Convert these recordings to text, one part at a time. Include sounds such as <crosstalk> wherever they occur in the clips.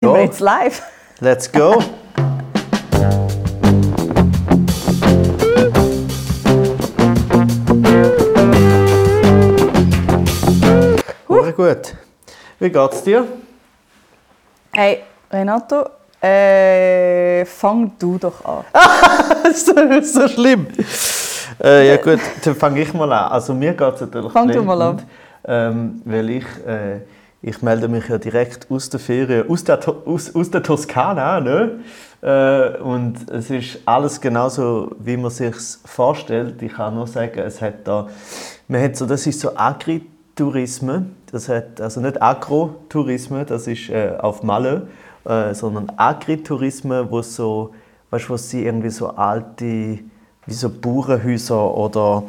Wir jetzt live? Let's go! <laughs> Sehr gut. Wie geht's dir? Hey, Renato, äh, fang du doch an. <laughs> so, so schlimm. Äh, ja gut, dann fange ich mal an. Also mir geht es natürlich Fang du mal an. Ähm, weil ich, äh, ich melde mich ja direkt aus der Ferien, aus der, aus, aus der Toskana, ne? Äh, und es ist alles genauso, wie man sich vorstellt. Ich kann nur sagen, es hat da, man hat so, das ist so Agritourisme, das hat, also nicht Agrotourisme, das ist äh, auf Malle, äh, sondern Agritourisme, wo so, weißt wo sie irgendwie so alte wie so Bauernhäuser oder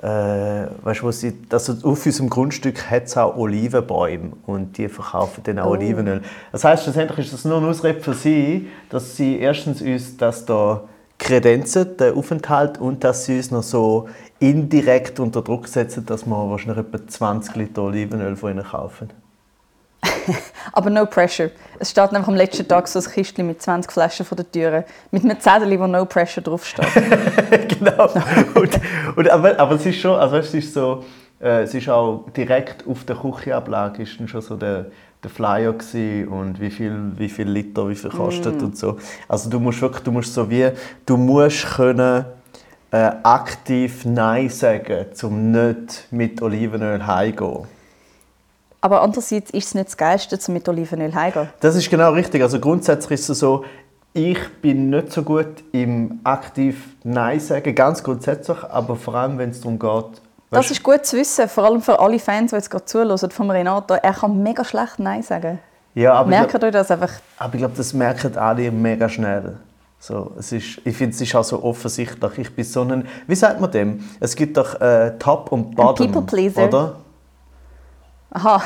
äh, weißt, wo sie, also auf unserem Grundstück hat es auch Olivenbäume und die verkaufen dann auch Oh. Olivenöl. Das heißt, schlussendlich ist das nur ein Ausrede für sie, dass sie erstens uns das da kredenzen, den Aufenthalt, und dass sie uns noch so indirekt unter Druck setzen, dass wir wahrscheinlich etwa 20 Liter Olivenöl von ihnen kaufen. <laughs> Aber no pressure. Es steht einfach am letzten Tag so ein Kistchen mit 20 Flaschen vor der Tür. Mit einem Zettel, wo no pressure draufsteht. <laughs> genau. Und, und, aber, aber es ist schon, also es ist so, äh, es ist auch direkt auf der Küchenablage ist dann schon so der, der Flyer gewesen und wie viel, wie viel Liter, wie viel kostet und so. Also du musst wirklich, du musst so wie, du musst können äh, aktiv Nein sagen, um nicht mit Olivenöl heimzugehen. Aber andererseits ist es nicht das Geilste, um mit Olivenöl heimzugehen. Das ist genau richtig. Also grundsätzlich ist es so, ich bin nicht so gut im aktiv Nein sagen, ganz grundsätzlich, aber vor allem, wenn es darum geht, Das ist gut zu wissen, vor allem für alle Fans, die jetzt gerade zuhören, von Renato. Er kann mega schlecht Nein sagen. ja, aber ich, Merkt euch das einfach? aber ich glaube, das merken alle mega schnell. So, es ist, ich finde, es ist auch so offensichtlich. Ich bin so ein, wie sagt man dem? Es gibt doch äh, Top und Bottom, People-Pleaser. oder? Aha.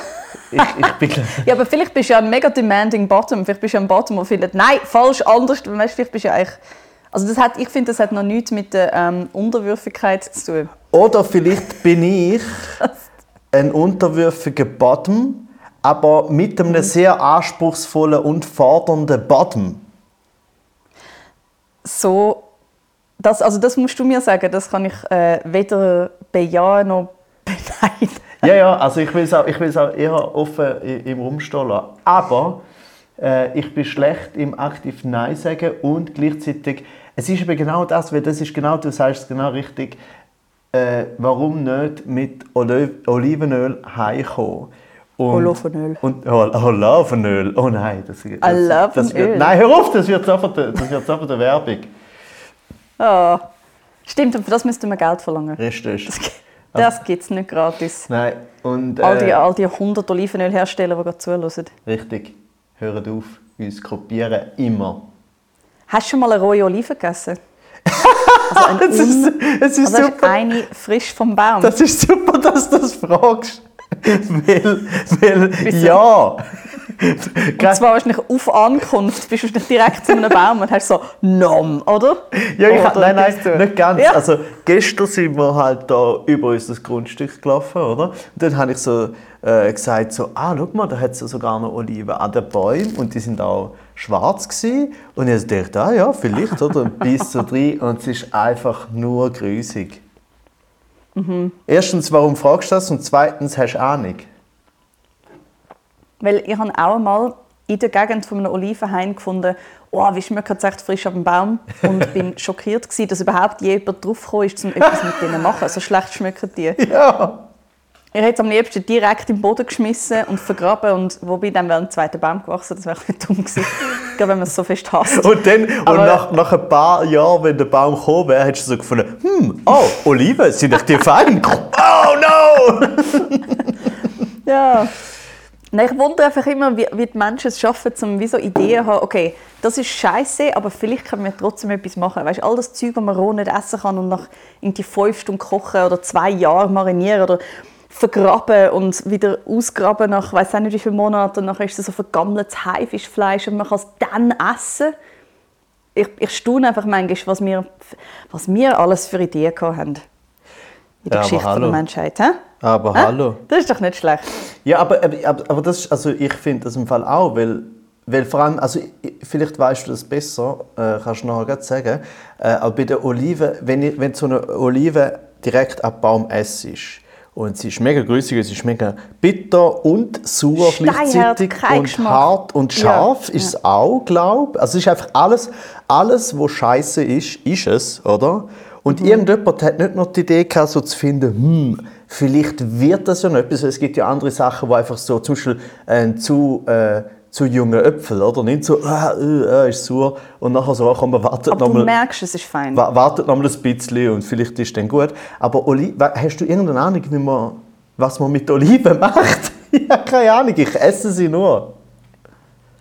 Ich, ich bin, <laughs> Ja, aber vielleicht bist du ja ein mega demanding Bottom. Vielleicht bist du ja ein Bottom, der findet, nein, falsch, anders. Weißt, vielleicht bist du ja eigentlich... Also das hat, ich finde, das hat noch nichts mit der ähm, Unterwürfigkeit zu tun. oder vielleicht bin ich ein unterwürfiger Bottom, aber mit einem sehr anspruchsvollen und fordernden Bottom. So, das, also das musst du mir sagen, das kann ich äh, weder bejahen noch <laughs> beneiden. Ja, ja, also ich will es auch, ich auch eher offen im Raum stehen lassen. Aber äh, ich bin schlecht im aktiv Nein sagen und gleichzeitig, es ist eben genau das, weil das ist genau, du sagst es genau richtig, äh, warum nicht mit Oli Olivenöl heimkommen? Und, Olivenöl. Und, oh, Olivenöl, oh nein. Das, das, das Olivenöl. wird, nein, hör auf, das wird sofort, das wird sofort eine Werbung. Ah, stimmt, und für das müssten wir Geld verlangen. Richtig. Das gibt es nicht gratis. Nein, und... All die, äh, all die 100 Olivenölhersteller, die gerade zuhören. Richtig. Hört auf, uns kopieren. Immer. Hast du schon mal eine rohe Olive gegessen? <laughs> Also, ein Es ist, es ist also super. eine frisch vom Baum. Das ist super, dass du das fragst. <laughs> weil, weil ja. <laughs> Und zwar wahrscheinlich auf Ankunft bist du wahrscheinlich direkt zu einem Baum und hast so «Nom», oder? ja, ich, Oder nein, nein, tun. nicht ganz. Ja. Also, gestern sind wir halt da über unser Grundstück gelaufen, oder? Und dann habe ich so äh, gesagt, so, ah, schau mal, da hat es sogar noch Oliven an den Bäumen und die sind auch schwarz gewesen. Und ich dachte, ah ja, vielleicht, oder? Und bis so drin und es ist einfach nur grusig. Mhm. Erstens, warum fragst du das? Und zweitens, hast du Ahnung? Weil ich habe auch einmal in der Gegend von einem Olivenhain gefunden, oh, wie schmeckt es echt frisch auf dem Baum. Und <laughs> bin schockiert gewesen, dass überhaupt jemand draufgekommen ist, um etwas mit denen zu machen. So schlecht schmecken die. <laughs> Ja. Ich hätte es am liebsten direkt im Boden geschmissen und vergraben. Und wobei dann wäre ein zweiter Baum gewachsen, das wäre ein bisschen dumm gewesen. <laughs> Gerade wenn man es so fest hasst. Und dann, und nach, nach ein paar Jahren, wenn der Baum gekommen wäre, hättest du so gefunden, hm, oh, Oliven, sind doch die fein? oh no! Ja. Nein, ich wundere einfach immer, wie, wie die Menschen es schaffen, um so Ideen zu haben, okay, das ist scheiße, aber vielleicht können wir trotzdem etwas machen. Weißt, all das Zeug, das man roh nicht essen kann und nach irgendwie fünf Stunden kochen oder zwei Jahren marinieren oder vergraben und wieder ausgraben nach, weiß nicht wie viele Monaten, und nachher ist es so vergammeltes Haifischfleisch und man kann es dann essen. Ich, ich staune einfach manchmal, was wir, was wir alles für Ideen haben. In der Ja, Geschichte der hallo. Menschheit. Hä? Aber Hä? hallo. Das ist doch nicht schlecht. Ja, aber, aber, aber aber das ist, also ich finde das im Fall auch, weil weil vor allem, also ich- vielleicht weißt du das besser, äh, kannst du nachher sagen, äh, aber bei der Olive, wenn, ich, wenn so eine Olive direkt am Baum essst und sie ist mega grüßig, sie ist mega bitter und sauer gleichzeitig und Geschmack. hart und scharf Ja, ist es auch, glaube Also es ist einfach alles, alles, was scheiße ist, ist es, oder? Und Mhm. irgendjemand hat nicht noch die Idee gehabt, so zu finden, hm, vielleicht wird das ja noch etwas. Es gibt ja andere Sachen, wo einfach so, zum Beispiel ein zu, äh, zu junge Äpfel, oder? Nicht so, ah, äh, äh, ist sauer. Und nachher so, komm, man wartet Aber noch du mal. merkst, es ist fein. Wa- Wartet noch mal ein bisschen und vielleicht ist es dann gut. Aber Oli hast du irgendeine Ahnung, wie man, was man mit Oliven macht? <laughs> ich habe keine Ahnung, ich esse sie nur.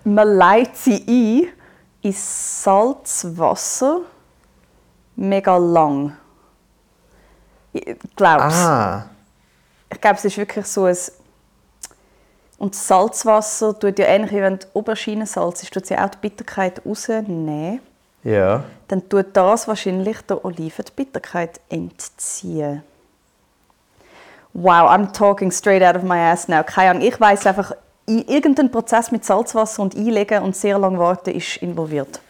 Man leitet sie ein in Salzwasser mega lang. Ich glaube Ah, Ich glaube, es ist wirklich so ein... Und das Salzwasser tut ja ähnlich wie wenn du Auberginensalz ist, tut sie auch die Bitterkeit rausnehmen. ja. Dann tut das wahrscheinlich der Olive die Bitterkeit entziehen. Wow, I'm talking straight out of my ass now. Keine Ahnung, ich weiß einfach, irgendein Prozess mit Salzwasser und Einlegen und sehr lang warten ist involviert.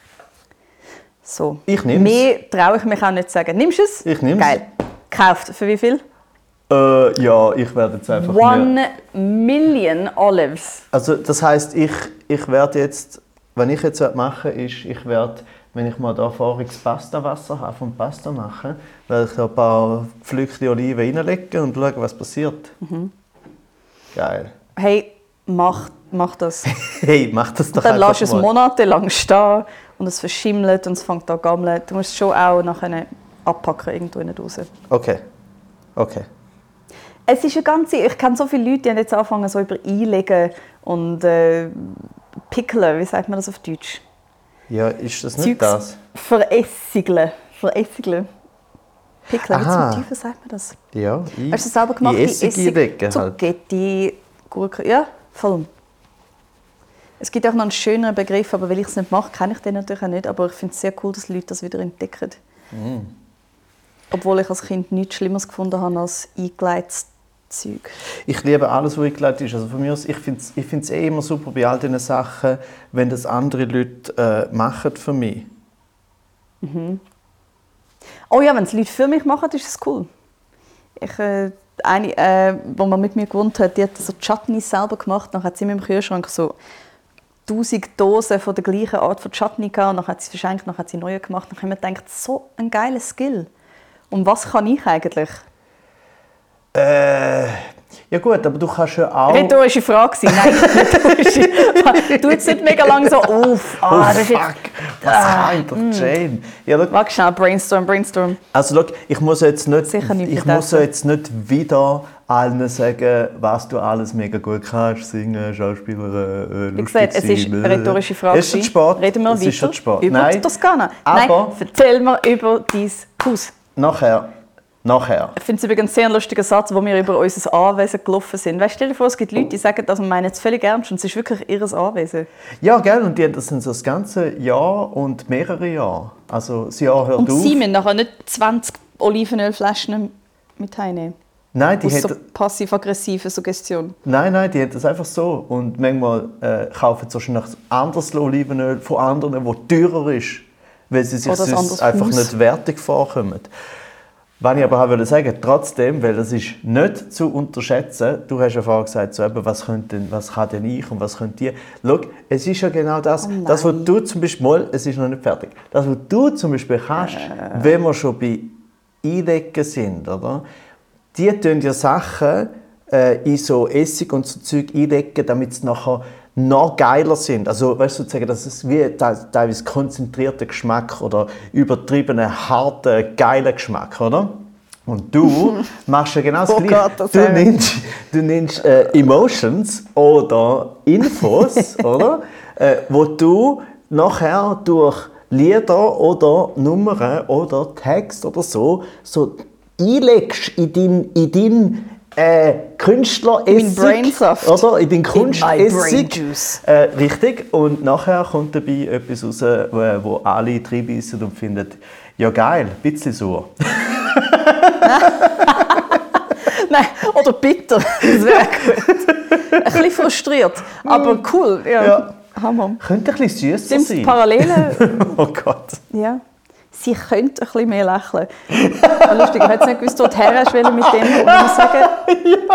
So. Ich nehm's. Mehr traue ich mich auch nicht zu sagen. Nimmst du es? Ich nehm's. Geil. Kauft. Für wie viel? Äh, ja, ich werde jetzt einfach One million olives. Also das heißt, ich, ich werde jetzt, wenn ich jetzt mache, ist, ich werde, wenn ich mal da voriges Pastawasser habe vom Pasta machen, werde ich da ein paar gepflückte Oliven reinlegen und schauen, was passiert. Mhm. Geil. Hey, mach, mach das. <laughs> Hey, mach das doch Dann lässt es mal. monatelang stehen und es verschimmelt und es fängt an gammeln. Du musst es schon auch nachher abpacken irgendwo in raus. Okay. Okay. Es ist eine ganze... Ich kenne so viele Leute, die haben jetzt anfangen so über einlegen und äh, pickeln. Wie sagt man das auf Deutsch? Ja, ist das nicht Zeugs das? Veressigeln. Veressigeln. Pickeln. Wie zum Teufel sagt man das? Ja, ich, Hast du das selber gemacht? In Essig einlegen halt. Gurke. Ja, voll. Es gibt auch noch einen schöneren Begriff, aber weil ich es nicht mache, kenne ich den natürlich auch nicht. Aber ich finde es sehr cool, dass Leute das wieder entdecken. Mm. Obwohl ich als Kind nichts Schlimmeres gefunden habe als eingeleites Zeug. Ich liebe alles, was eingeleitet ist. Also von mir aus, ich finde es ich find's eh immer super bei all diesen Sachen, wenn das andere Leute äh, machen für mich. Oh ja, wenn es Leute für mich machen, ist es cool. Ich, äh, eine, äh, die man mit mir gewohnt hat, die hat so Chutneys selber gemacht. Dann hat sie meinem Kühlschrank so 1000 Dosen von der gleichen Art von Chutney gehabt. Dann hat sie verschenkt, dann hat sie neue gemacht. Dann habe ich mir gedacht, so ein geiler Skill. Und was kann ich eigentlich? Äh, ja gut, aber du kannst ja auch... Rhetorische Frage gewesen. Nein, rhetorische. <laughs> <laughs> Du jetzt nicht mega lang so auf. Ah, oh, das ist jetzt, fuck, was meint der Jane? Ja, look, Warte schnell, brainstorm, brainstorm. also look, ich muss jetzt nicht, Sicher nicht ich muss jetzt nicht wieder allen sagen, was du alles mega gut kannst, singen, Schauspieler, äh, Wie lustig gesagt, es ist sein, eine äh. rhetorische Frage. Es ist gewesen. Sport. Reden wir es weiter ist schon Sport. über Nein, Toskana. aber- Nein, erzähl mir über dein Haus. nachher, nachher. Ich finde es übrigens einen sehr lustigen Satz, wo wir über unser Anwesen gelaufen sind. Weißt, stell dir vor, es gibt Leute, die sagen, das und meinen es völlig ernst und es ist wirklich ihr Anwesen. Ja, gell, und die haben das sind so das ganze Jahr und mehrere Jahre. Also das Jahr hört Und auf. sie müssen nachher nicht 20 Olivenölflaschen mit heimnehmen. Nein, die Aus so passiv-aggressive Suggestion. nein, nein, die haben das einfach so. Und manchmal äh, kaufen sie wahrscheinlich anderes Olivenöl von anderen, das teurer ist, weil sie sich sonst einfach nicht wertig vorkommen. Was ich aber auch wollte sagen, trotzdem, weil das ist nicht zu unterschätzen, du hast ja vorhin gesagt, so eben, was, könnte was kann denn ich und was könnt ihr. Schau, es ist ja genau das, Oh das, was du zum Beispiel, mal, es ist noch nicht fertig, das, was du zum Beispiel kannst, Äh. wenn wir schon bei Einlegen sind, oder? Die tun ja Sachen äh, in so Essig und so Zeug einlegen, damit sie nachher noch geiler sind. Also, weißt du, sozusagen, das ist wie te- teilweise konzentrierter Geschmack oder übertriebene, harte, geile Geschmack, oder? Und du <laughs> machst ja genau das Oh Gleiche. Gott, du nimmst, du nimmst äh, Emotions oder Infos, <laughs> oder? Äh, wo du nachher durch Lieder oder Nummern oder Text oder so, so einlegst in deinen in dein, äh, Künstleressig. In. Oder? In brain Kunstessig. Äh, richtig. Und nachher kommt dabei etwas raus, wo, wo alle reinbeissen und finden, ja geil, ein bisschen sauer. <laughs> Nein, oder bitter. <laughs> Das wäre gut. Ein bisschen frustriert, aber cool. Ja. Ja. Hammer. Könnte ein bisschen süßer Stimmt, sein. Parallelen, <laughs> oh Gott. ja. Sie könnte ein bisschen mehr lächeln. Lustig, ich hätte nicht gewusst, wo du her hast wollen mit dem. Und ich muss <laughs> sagen,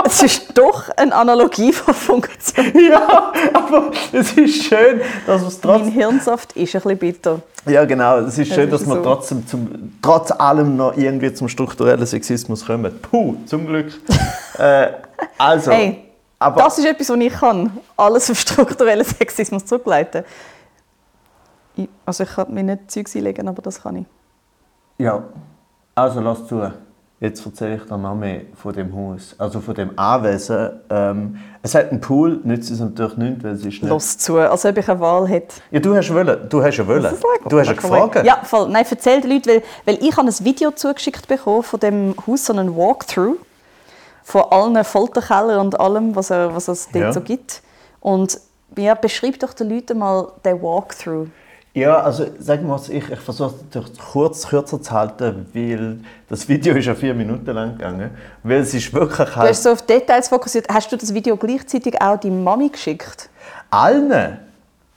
es ist doch eine Analogie, die funktioniert. <laughs> Ja, aber es ist schön, dass es Mein trotzdem. Hirnsaft ist ein bisschen bitter. Ja, genau. Es ist schön, Das dass ist wir so. trotzdem zum, trotz allem noch irgendwie zum strukturellen Sexismus kommen. Puh, zum Glück. <laughs> äh, also, Hey, aber Das ist etwas, was ich kann. Alles auf strukturellen Sexismus zurückleiten. Ich, also ich kann mir nicht Zeugs einlegen, aber das kann ich. ja, also lass zu. Jetzt erzähle ich dir noch mehr von dem Haus, also von dem Anwesen. Ähm, es hat einen Pool, nützt es natürlich nicht, weil es ist nicht... Los zu, als ob ich eine Wahl hätte. Ja, du hast wollen, du hast ja wollen. Du hast ja gefragt. Ja, voll. Nein, erzähl den Leuten, weil, weil ich habe ein Video zugeschickt bekommen von dem Haus, so einen Walkthrough von allen Folterkellern und allem, was, er, was es dort Ja. so gibt. Und ja, beschreib doch den Leuten mal den Walkthrough. Ja, also sagen wir es, ich, ich versuche es kurz, kürzer zu halten, weil das Video ist ja vier Minuten lang gegangen. Weil es ist wirklich Du halt hast so auf Details fokussiert. Hast du das Video gleichzeitig auch deiner Mami geschickt? allen.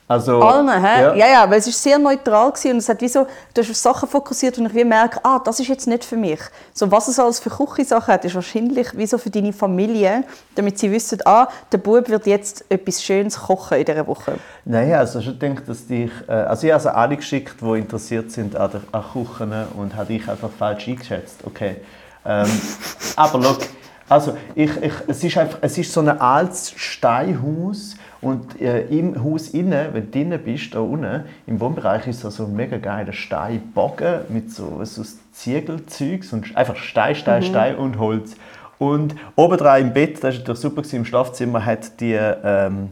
Also, Allen? Ja. Ja. ja, weil es ist sehr neutral gewesen und es hat wie so, du hast auf Sachen fokussiert und ich wie merke, ah, das ist jetzt nicht für mich. So was es alles für Küchensachen hat, ist wahrscheinlich wie so für deine Familie, damit sie wissen, ah, der Bub wird jetzt etwas Schönes kochen in dieser Woche. Nein, also ich denke, dass dich, äh, also ich habe also alle geschickt, die interessiert sind an, der, an Kuchen und habe ich einfach falsch eingeschätzt. Okay. Ähm, <laughs> aber look, also ich, ich, es ist einfach, es ist so ein altes Steinhaus und äh, im Haus innen, wenn du drinnen bist, da unten im Wohnbereich ist so ein mega geiler Steinbogen mit so, so Ziegelzeugs und einfach Stein, Stein, Stein und Holz. Und obendrein im Bett, das war natürlich super, gewesen, im Schlafzimmer hat die ähm,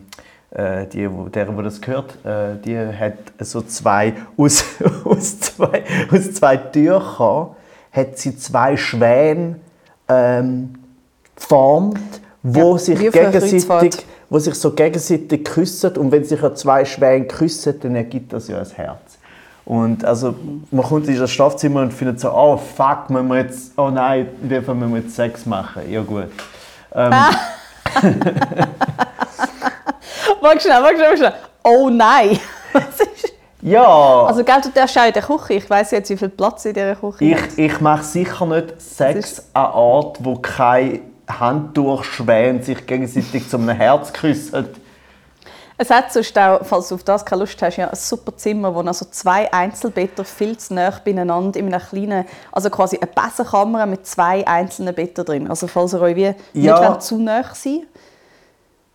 äh, die, wo, der, wo das gehört, äh, die hat so zwei aus, <laughs> aus zwei aus zwei Tüchern hat sie zwei Schwäne ähm, geformt, wo Ja, sich gegenseitig. Wo sich so gegenseitig küssen und wenn sich ja zwei Schwäne küssen, dann ergibt das ja ein Herz. Und also man kommt in das Schlafzimmer und findet so, oh fuck, müssen wir jetzt, oh nein, in dem Fall müssen wir jetzt Sex machen. Ja gut. Ähm, Warte schnell, warte schnell, schnell. Oh nein! Ist- ja. also, gell, du darfst auch in der Küche. Ich weiss jetzt, wie viel Platz in dieser Küche Ich, hat. ich mache sicher nicht Sex ist- an Ort, wo kein Handtuchschwäne sich gegenseitig zu einem Herz küssen. Es hat sonst auch, falls du auf das keine Lust hast, ja, ein super Zimmer, wo also zwei Einzelbetten viel zu nah beieinander in einem kleinen, also quasi eine Bessenkammer mit zwei einzelnen Betten drin. Also falls ihr euch wie Ja. nicht zu nah sein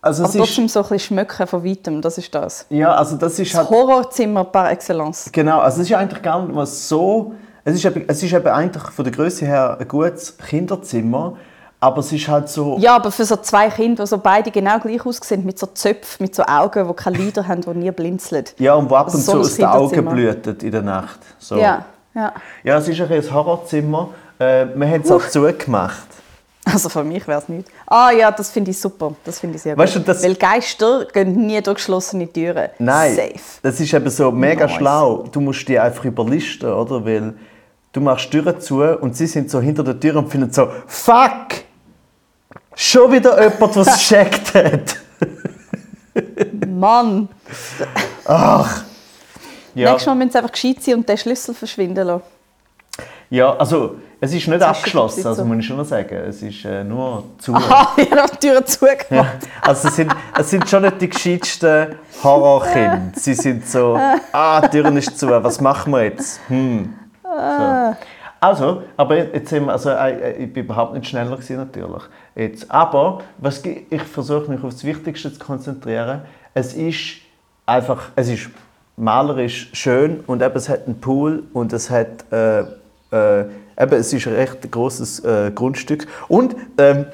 Also aber es ist, trotzdem so ein bisschen schmücken von weitem, das ist das. ja, also das ist Das halt, Horrorzimmer par excellence. genau, also es ist eigentlich gar nicht mal so, es ist, eben, es ist eben eigentlich von der Größe her ein gutes Kinderzimmer, aber es ist halt so, Ja, aber für so zwei Kinder, die so beide genau gleich aussehen, mit so Zöpfen, mit so Augen, die keine Lider haben, die nie blinzeln. ja und wo ab Also und so zu ein aus den Augen blühtet in der Nacht. So. Ja, ja. ja, es ist ein ein Horrorzimmer. Äh, wir haben es auch zugemacht. Also für mich wäre es nicht. Ah ja, das finde ich super. Das finde ich sehr Weißt gut. du, das- Weil Geister gehen nie durch geschlossene Türen. Nein, Safe. das ist eben so mega Nice. schlau. Du musst die einfach überlisten, oder? Weil du machst Türen zu und sie sind so hinter der Tür und finden so «Fuck! Schon wieder jemand, was es <laughs> checkt hat!» Mann, Ach! Ja, nächstes Mal müssen sie einfach gescheit sein und den Schlüssel verschwinden lassen. ja, also es ist nicht abgeschlossen, so. also muss ich schon noch sagen. Es ist äh, nur zu. Aha, <laughs> ich habe die Türen zugemacht. Ja, also es sind, es sind schon nicht die gescheitsten Horrorkinder. Sie sind so <laughs> «Ah, die Türen ist zu, was machen wir jetzt?» hm. so. Also, aber jetzt sind wir, also, äh, ich bin überhaupt nicht schneller gewesen, natürlich. Jetzt, aber was, ich versuche mich auf das Wichtigste zu konzentrieren. Es ist einfach, es ist malerisch schön und eben, es hat einen Pool und es hat, äh, äh, eben, es ist ein recht großes äh, Grundstück und ähm,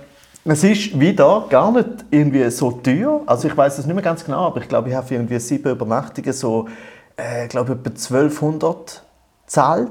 es ist wieder gar nicht irgendwie so teuer. Also ich weiß es nicht mehr ganz genau, aber ich glaube, ich habe für irgendwie sieben Übernachtungen so, äh, glaube etwa 1200 zahlt.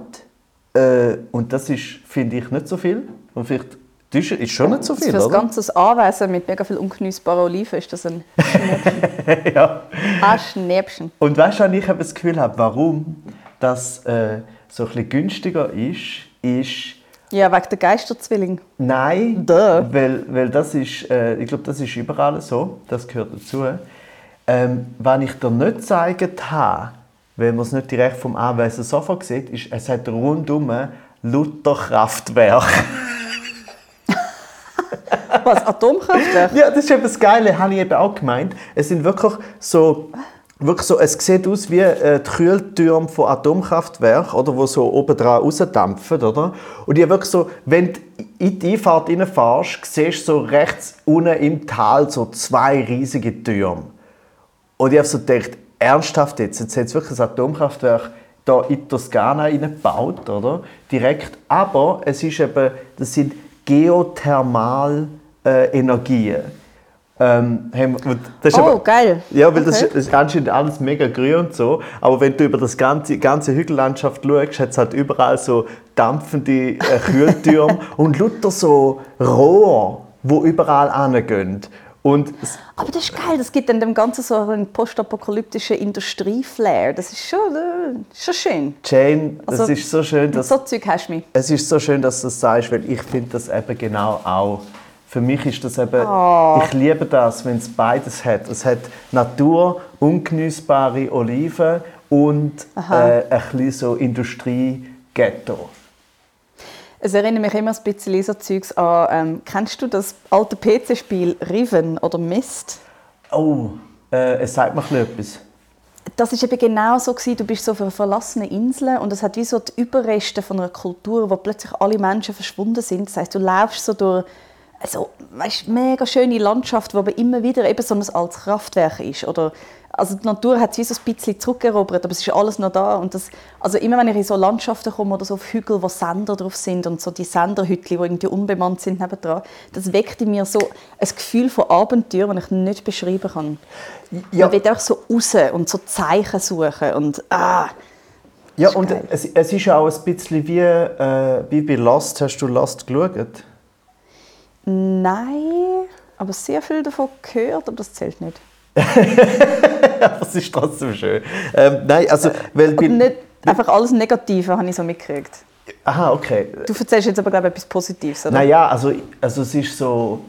Äh, und das ist, finde ich, nicht so viel. Und vielleicht das ist schon nicht so Für viel, das oder? ganze Anwesen mit mega viel ungenießbarer Oliven ist das ein Schnäppchen. <laughs> ja. ein Schnäppchen. Und weißt du, ich das Gefühl habe, warum das äh, so ein bisschen günstiger ist, ist Ja, wegen der Geisterzwilling. Nein, Duh. weil, weil das ist, äh, ich glaube, das ist überall so, das gehört dazu. Ähm, was ich dir nicht gezeigt habe, weil man es nicht direkt vom Anwesen Sofa sieht, ist, es hat rundum Luther Kraftwerk. <laughs> <laughs> Was, Atomkraftwerk? Ja, das ist eben das Geile, habe ich eben auch gemeint. Es sind wirklich so, wirklich so es sieht aus wie äh, die Kühltürme von Atomkraftwerken, oder, wo so oben dran rausdampfen, oder? Und ich wirklich so, wenn du in die Einfahrt reinfährst, siehst du so rechts unten im Tal so zwei riesige Türme. Und ich habe so gedacht, ernsthaft jetzt, jetzt hat wirklich ein Atomkraftwerk da in Toskana gebaut, oder? Direkt. Aber es ist eben, das sind geothermal äh, Energien. Ähm, haben, das Oh, aber- geil. Ja, weil das, Okay. ist, das ist anscheinend alles mega grün und so. Aber wenn du über das ganze, ganze Hügellandschaft schaust, hat es halt überall so dampfende äh, <laughs> Kühltürme und lauter so Rohre, wo überall hingehen. Und Aber das ist geil, das gibt dann dem Ganzen so einen postapokalyptischen Industrieflair. Das ist schon, äh, schon schön. Jane, Also, ist so schön, dass so Zeug hast du mich. Es ist so schön, dass du das sagst, weil ich finde das eben genau auch. Für mich ist das eben, Oh. ich liebe das, wenn es beides hat. Es hat Natur, ungenießbare Oliven und äh, ein bisschen so Industrie-Ghetto. Es erinnert mich immer ein bisschen so Zeugs an, ähm, kennst du das alte PC-Spiel Riven oder Mist? Oh, äh, es sagt mir etwas. Das ist eben genau so gewesen. Du bist so auf einer verlassenen Insel und es hat wie so die Überreste von einer Kultur, wo plötzlich alle Menschen verschwunden sind. Das heißt, du läufst so durch also, weißt, mega schöne Landschaft, wo aber immer wieder eben so ein altes Kraftwerk ist. Oder, also die Natur hat es wie so ein bisschen zurückerobert, aber es ist alles noch da. Und das, also immer wenn ich in so Landschaften komme oder so auf Hügel, wo Sender drauf sind und so die Senderhütchen, die irgendwie unbemannt sind nebendran, das weckt in mir so ein Gefühl von Abenteuer, das ich nicht beschreiben kann. Ja. Man will auch so raus und so Zeichen suchen und ah, Ja, und es, es ist auch ein bisschen wie, äh, wie bei Lost. Hast du Lost geschaut? Nein, aber sehr viel davon gehört, aber das zählt nicht. <laughs> Aber es ist trotzdem schön. Ähm, nein, also, weil Und nicht einfach alles Negative habe ich so mitgekriegt. Aha, okay. Du erzählst jetzt aber glaube ich etwas Positives, oder? Naja, also, also es ist so.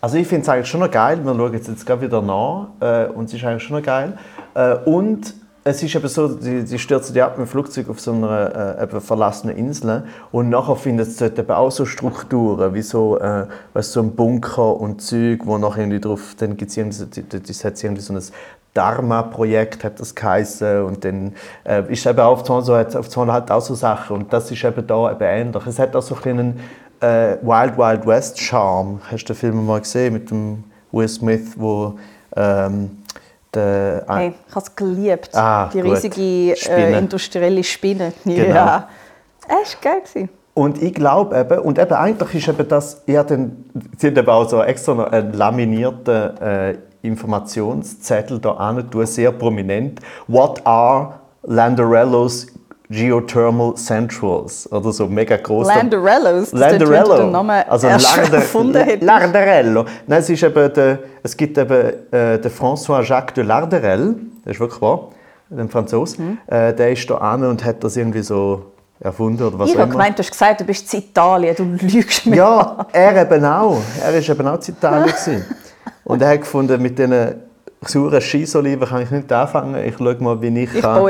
Also ich finde es eigentlich schon noch geil. Wir schauen jetzt, jetzt gerade wieder nach. Äh, und es ist eigentlich schon noch geil. Äh, und es ist eben so, die, die stürzen die ab mit dem Flugzeug auf so einer äh, verlassenen Insel. Und nachher findet es dort eben auch so Strukturen, wie so, äh, weißt, so ein Bunker und Zeug, wo nachher irgendwie drauf, dann gibt es irgendwie, irgendwie so ein Dharma-Projekt, hat das geheißen. Und dann äh, ist eben auf Zorn so, auf Zorn halt auch so Sachen. Und das ist eben da eben ähnlich. Es hat auch so einen äh, Wild Wild West Charme. Hast du den Film mal gesehen mit dem Will Smith, wo ähm, der Hey, ich habe es geliebt. Ah, die riesige äh, industrielle Spinne. Genau. Ja. Es war geil. Und ich glaube eben, und eben eigentlich ist eben das, habe dann, sie haben eben auch so extra einen laminierten äh, Informationszettel da an, sehr prominent. What are Landarellos Geothermal Centrals? Oder so mega groß. Das du Landarello. den Namen also Larde- erfunden. Lardarello. Nein, es, ist eben der, es gibt eben äh, den François-Jacques de Larderel, der ist wirklich wahr, den Franzose. Mhm. Äh, der ist da an und hat das irgendwie so erfunden oder was Ich auch immer. gemeint, du hast gesagt, du bist in Italien, du lügst mich an. Ja, er eben auch. Er war eben auch in Italien. <laughs> Und er hat gefunden, mit diesen sauren Scheissoliven kann ich nicht anfangen. Ich schaue mal, wie ich, Ich kann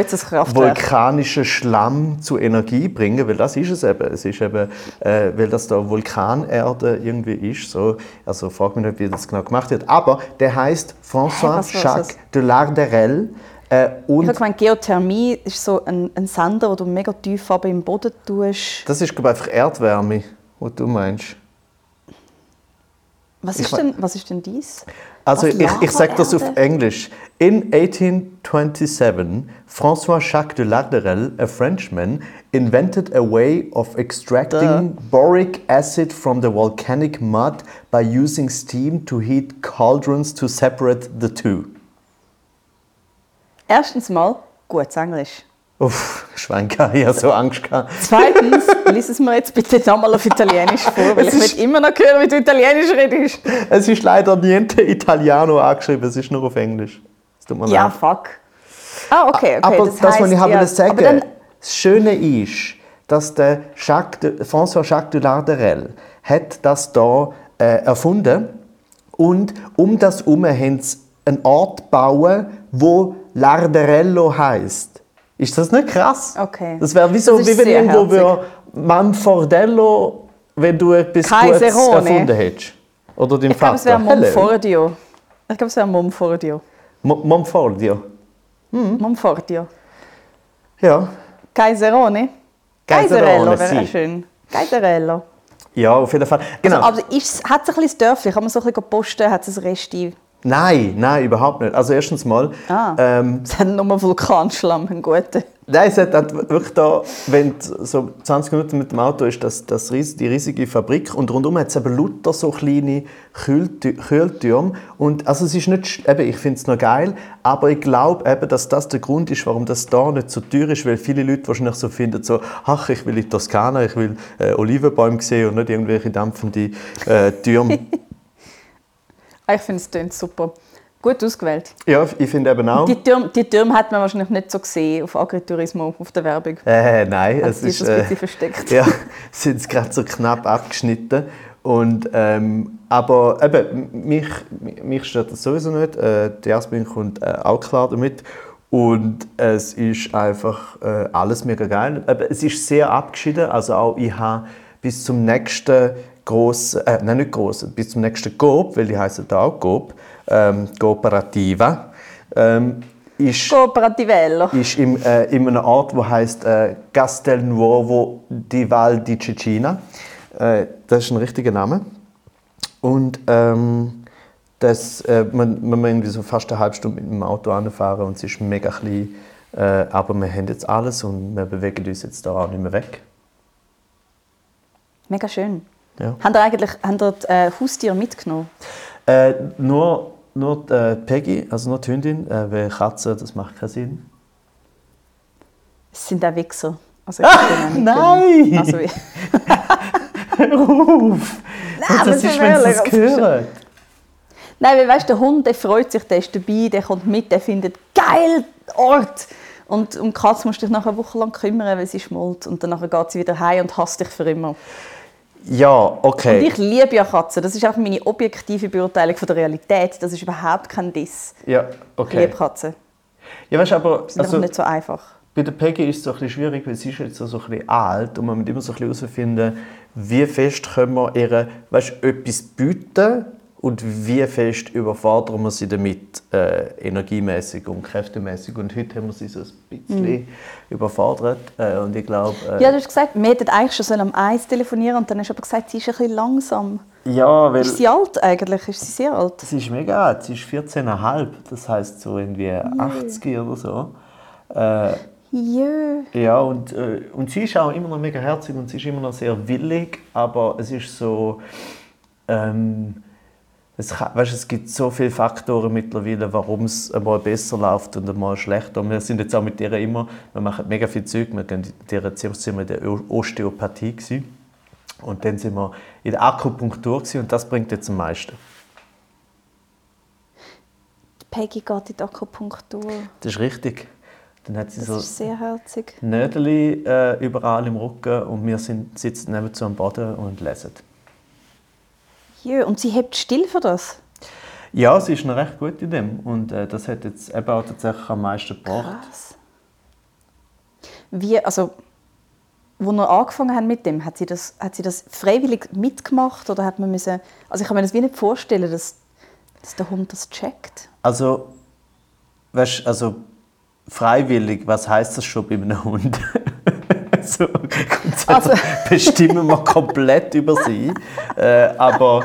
vulkanischen Schlamm zu Energie bringen weil das ist es eben. Es ist eben, äh, weil das da Vulkanerde irgendwie ist. So. Also frag mich nicht, wie das genau gemacht wird. Aber der heißt François-Jacques de Larderel. Äh, Ich und habe gemeint, Geothermie ist so ein, ein Sender, wo du mega tief aber im Boden tust. das ist glaube ich, einfach Erdwärme, was du meinst. Was Ich ist we- denn, was ist denn dies? Also ich, ich sage das auf? Englisch. In 1827, François-Jacques de Larderel, a Frenchman, invented a way of extracting boric acid from the volcanic mud by using steam to heat cauldrons to separate the two. Erstens mal, gutes Englisch. Uff, Schwenker, <laughs> ich habe so Angst gehabt. Zweitens, lies es mir jetzt bitte nochmal auf Italienisch vor, <laughs> weil Es ich will immer noch hören, wie du Italienisch redest. Es ist leider niente Italiano angeschrieben, es ist nur auf Englisch. Es tut mir Ja, leid. fuck. Ah, okay, okay. Aber das, was heisst, ich habe ja, ja, sagen, dann, das Schöne ist, dass der Jacques de, François Jacques de Larderel hat das da äh, erfunden und um das herum haben sie einen Ort bauen, wo Larderello heißt. Ist das nicht krass? Okay. Das wäre wie so, wie wenn irgendwo wär Manfordello, wenn du etwas Gutes Kaiserone. erfunden hättest. Oder dein Ich glaube, es Vater. wäre. Monfordio. Ich glaube, es wäre Monfordio. Mo- Monfordio. Hm. Monfordio. Ja. Kaiserone? Kaiserello wäre auch schön. Kaiserello. Ja, auf jeden Fall. Genau. Also, aber ist, hat es ein bisschen das Dörfli? Kann man so ein bisschen posten? Hat es ein Resti? Nein, nein, überhaupt nicht. Also erstens mal, Ah. ähm, Es hat nur Vulkanschlamm, einen guten. Nein, es hat hat wirklich da, wenn so 20 Minuten mit dem Auto ist, das, das die riesige Fabrik und rundum hat es eben lauter so kleine Kühltü- Kühltürme und also es ist nicht, eben, ich finde es noch geil, aber ich glaube eben, dass das der Grund ist, warum das da nicht so teuer ist, weil viele Leute wahrscheinlich so finden, so, ach, ich will in Toskana, ich will äh, Olivenbäume sehen und nicht irgendwelche dampfende äh, Türme. <laughs> Ah, Ich finde, es klingt super. Gut ausgewählt. ja, ich finde eben auch. Die Türme, die Türme hat man wahrscheinlich nicht so gesehen auf Agriturismo, auf der Werbung. Äh, nein, Hat es ist, ein äh, bisschen versteckt. ja, sind <laughs> es gerade so knapp abgeschnitten. Und, ähm, aber eben, mich, mich stört das sowieso nicht. Äh, die Jasmin kommt äh, auch klar damit. Und es ist einfach äh, alles mega geil. Aber es ist sehr abgeschieden. Also auch ich habe bis zum nächsten grossen, äh, nein nicht grossen, bis zum nächsten Coop, weil die heißen da auch Coop, ähm, Cooperativa, ähm, ist Cooperativello. ist im, äh, in einem Ort, wo heißt äh, Castelnuovo di Val di Cecina. Äh, das ist ein richtiger Name. Und ähm, das, äh, man, man muss irgendwie so fast eine halbe Stunde mit dem Auto anfahren und es ist mega klein. Äh, aber wir haben jetzt alles und wir bewegen uns jetzt da auch nicht mehr weg. Mega schön. Ja. Haben ihr eigentlich haben ihr die, äh, Haustiere mitgenommen? Äh, nur nur die, äh, Peggy, also nur die Hündin, äh, weil Katzen, das macht keinen Sinn. Es sind auch Wichser. Also <laughs> auch nein! Also, auf! <laughs> aber das ist, wenn sie ist hören. Nein, weil weißt, der Hund der freut sich, der ist dabei, der kommt mit, der findet geil Ort. Und um die Katze musst du dich nach einer Woche lang kümmern, weil sie schmollt. Und dann geht sie wieder heim und hasst dich für immer. Ja, okay. Und ich liebe ja Katzen. Das ist auch meine objektive Beurteilung von der Realität. Das ist überhaupt kein Diss. Ja, Ich okay. liebe Katzen. Ja, weißt du, aber Sind also, einfach nicht so einfach. bei der Peggy ist es so ein bisschen schwierig, weil sie ist jetzt so, ein bisschen alt und man muss immer so ein bisschen herausfinden, wie fest können wir ihr weißt, etwas bieten und wie fest überfordern wir sie damit äh, energiemäßig und kräftemäßig. Und heute haben wir sie so ein bisschen überfordert äh, und ich glaube... Äh, Ja, du hast gesagt, wir hätten eigentlich schon am Eis telefonieren und dann hast du aber gesagt, sie ist ein bisschen langsam. ja, weil... Ist sie alt eigentlich? Ist sie sehr alt? Sie ist mega alt, sie ist 14,5, das heißt so irgendwie 80 oder so. Äh, Jö. Ja, und, äh, und sie ist auch immer noch mega herzig und sie ist immer noch sehr willig, aber es ist so. Ähm, es, kann- weißt, es gibt so viele Faktoren mittlerweile, warum es einmal besser läuft und einmal schlechter. Und wir sind jetzt auch mit ihr immer, wir machen mega viel Zeug, wir gehen mit ihr zuerst sind wir in der Osteopathie gewesen. und dann sind wir in der Akupunktur gewesen, und das bringt jetzt am meisten. Peggy geht in die Akupunktur. Das ist richtig. Dann hat sie Das so ist sehr herzig. Nödeli äh, überall im Rücken und wir sind, sitzen nebenzu am Boden und lesen. Jö. Und sie hebt still für das? Ja, sie ist noch recht gut in dem und äh, das hat jetzt eben auch tatsächlich am meisten gebracht. Krass. Wie, also, wo wir angefangen haben mit dem, hat sie das, hat sie das freiwillig mitgemacht oder hat man müssen, also ich kann mir das wie nicht vorstellen, dass, dass der Hund das checkt. Also, weißt, also freiwillig, was heißt das schon bei einem Hund? So, grundsätzlich Also- <laughs> <laughs> bestimmen wir komplett über sie. Äh, aber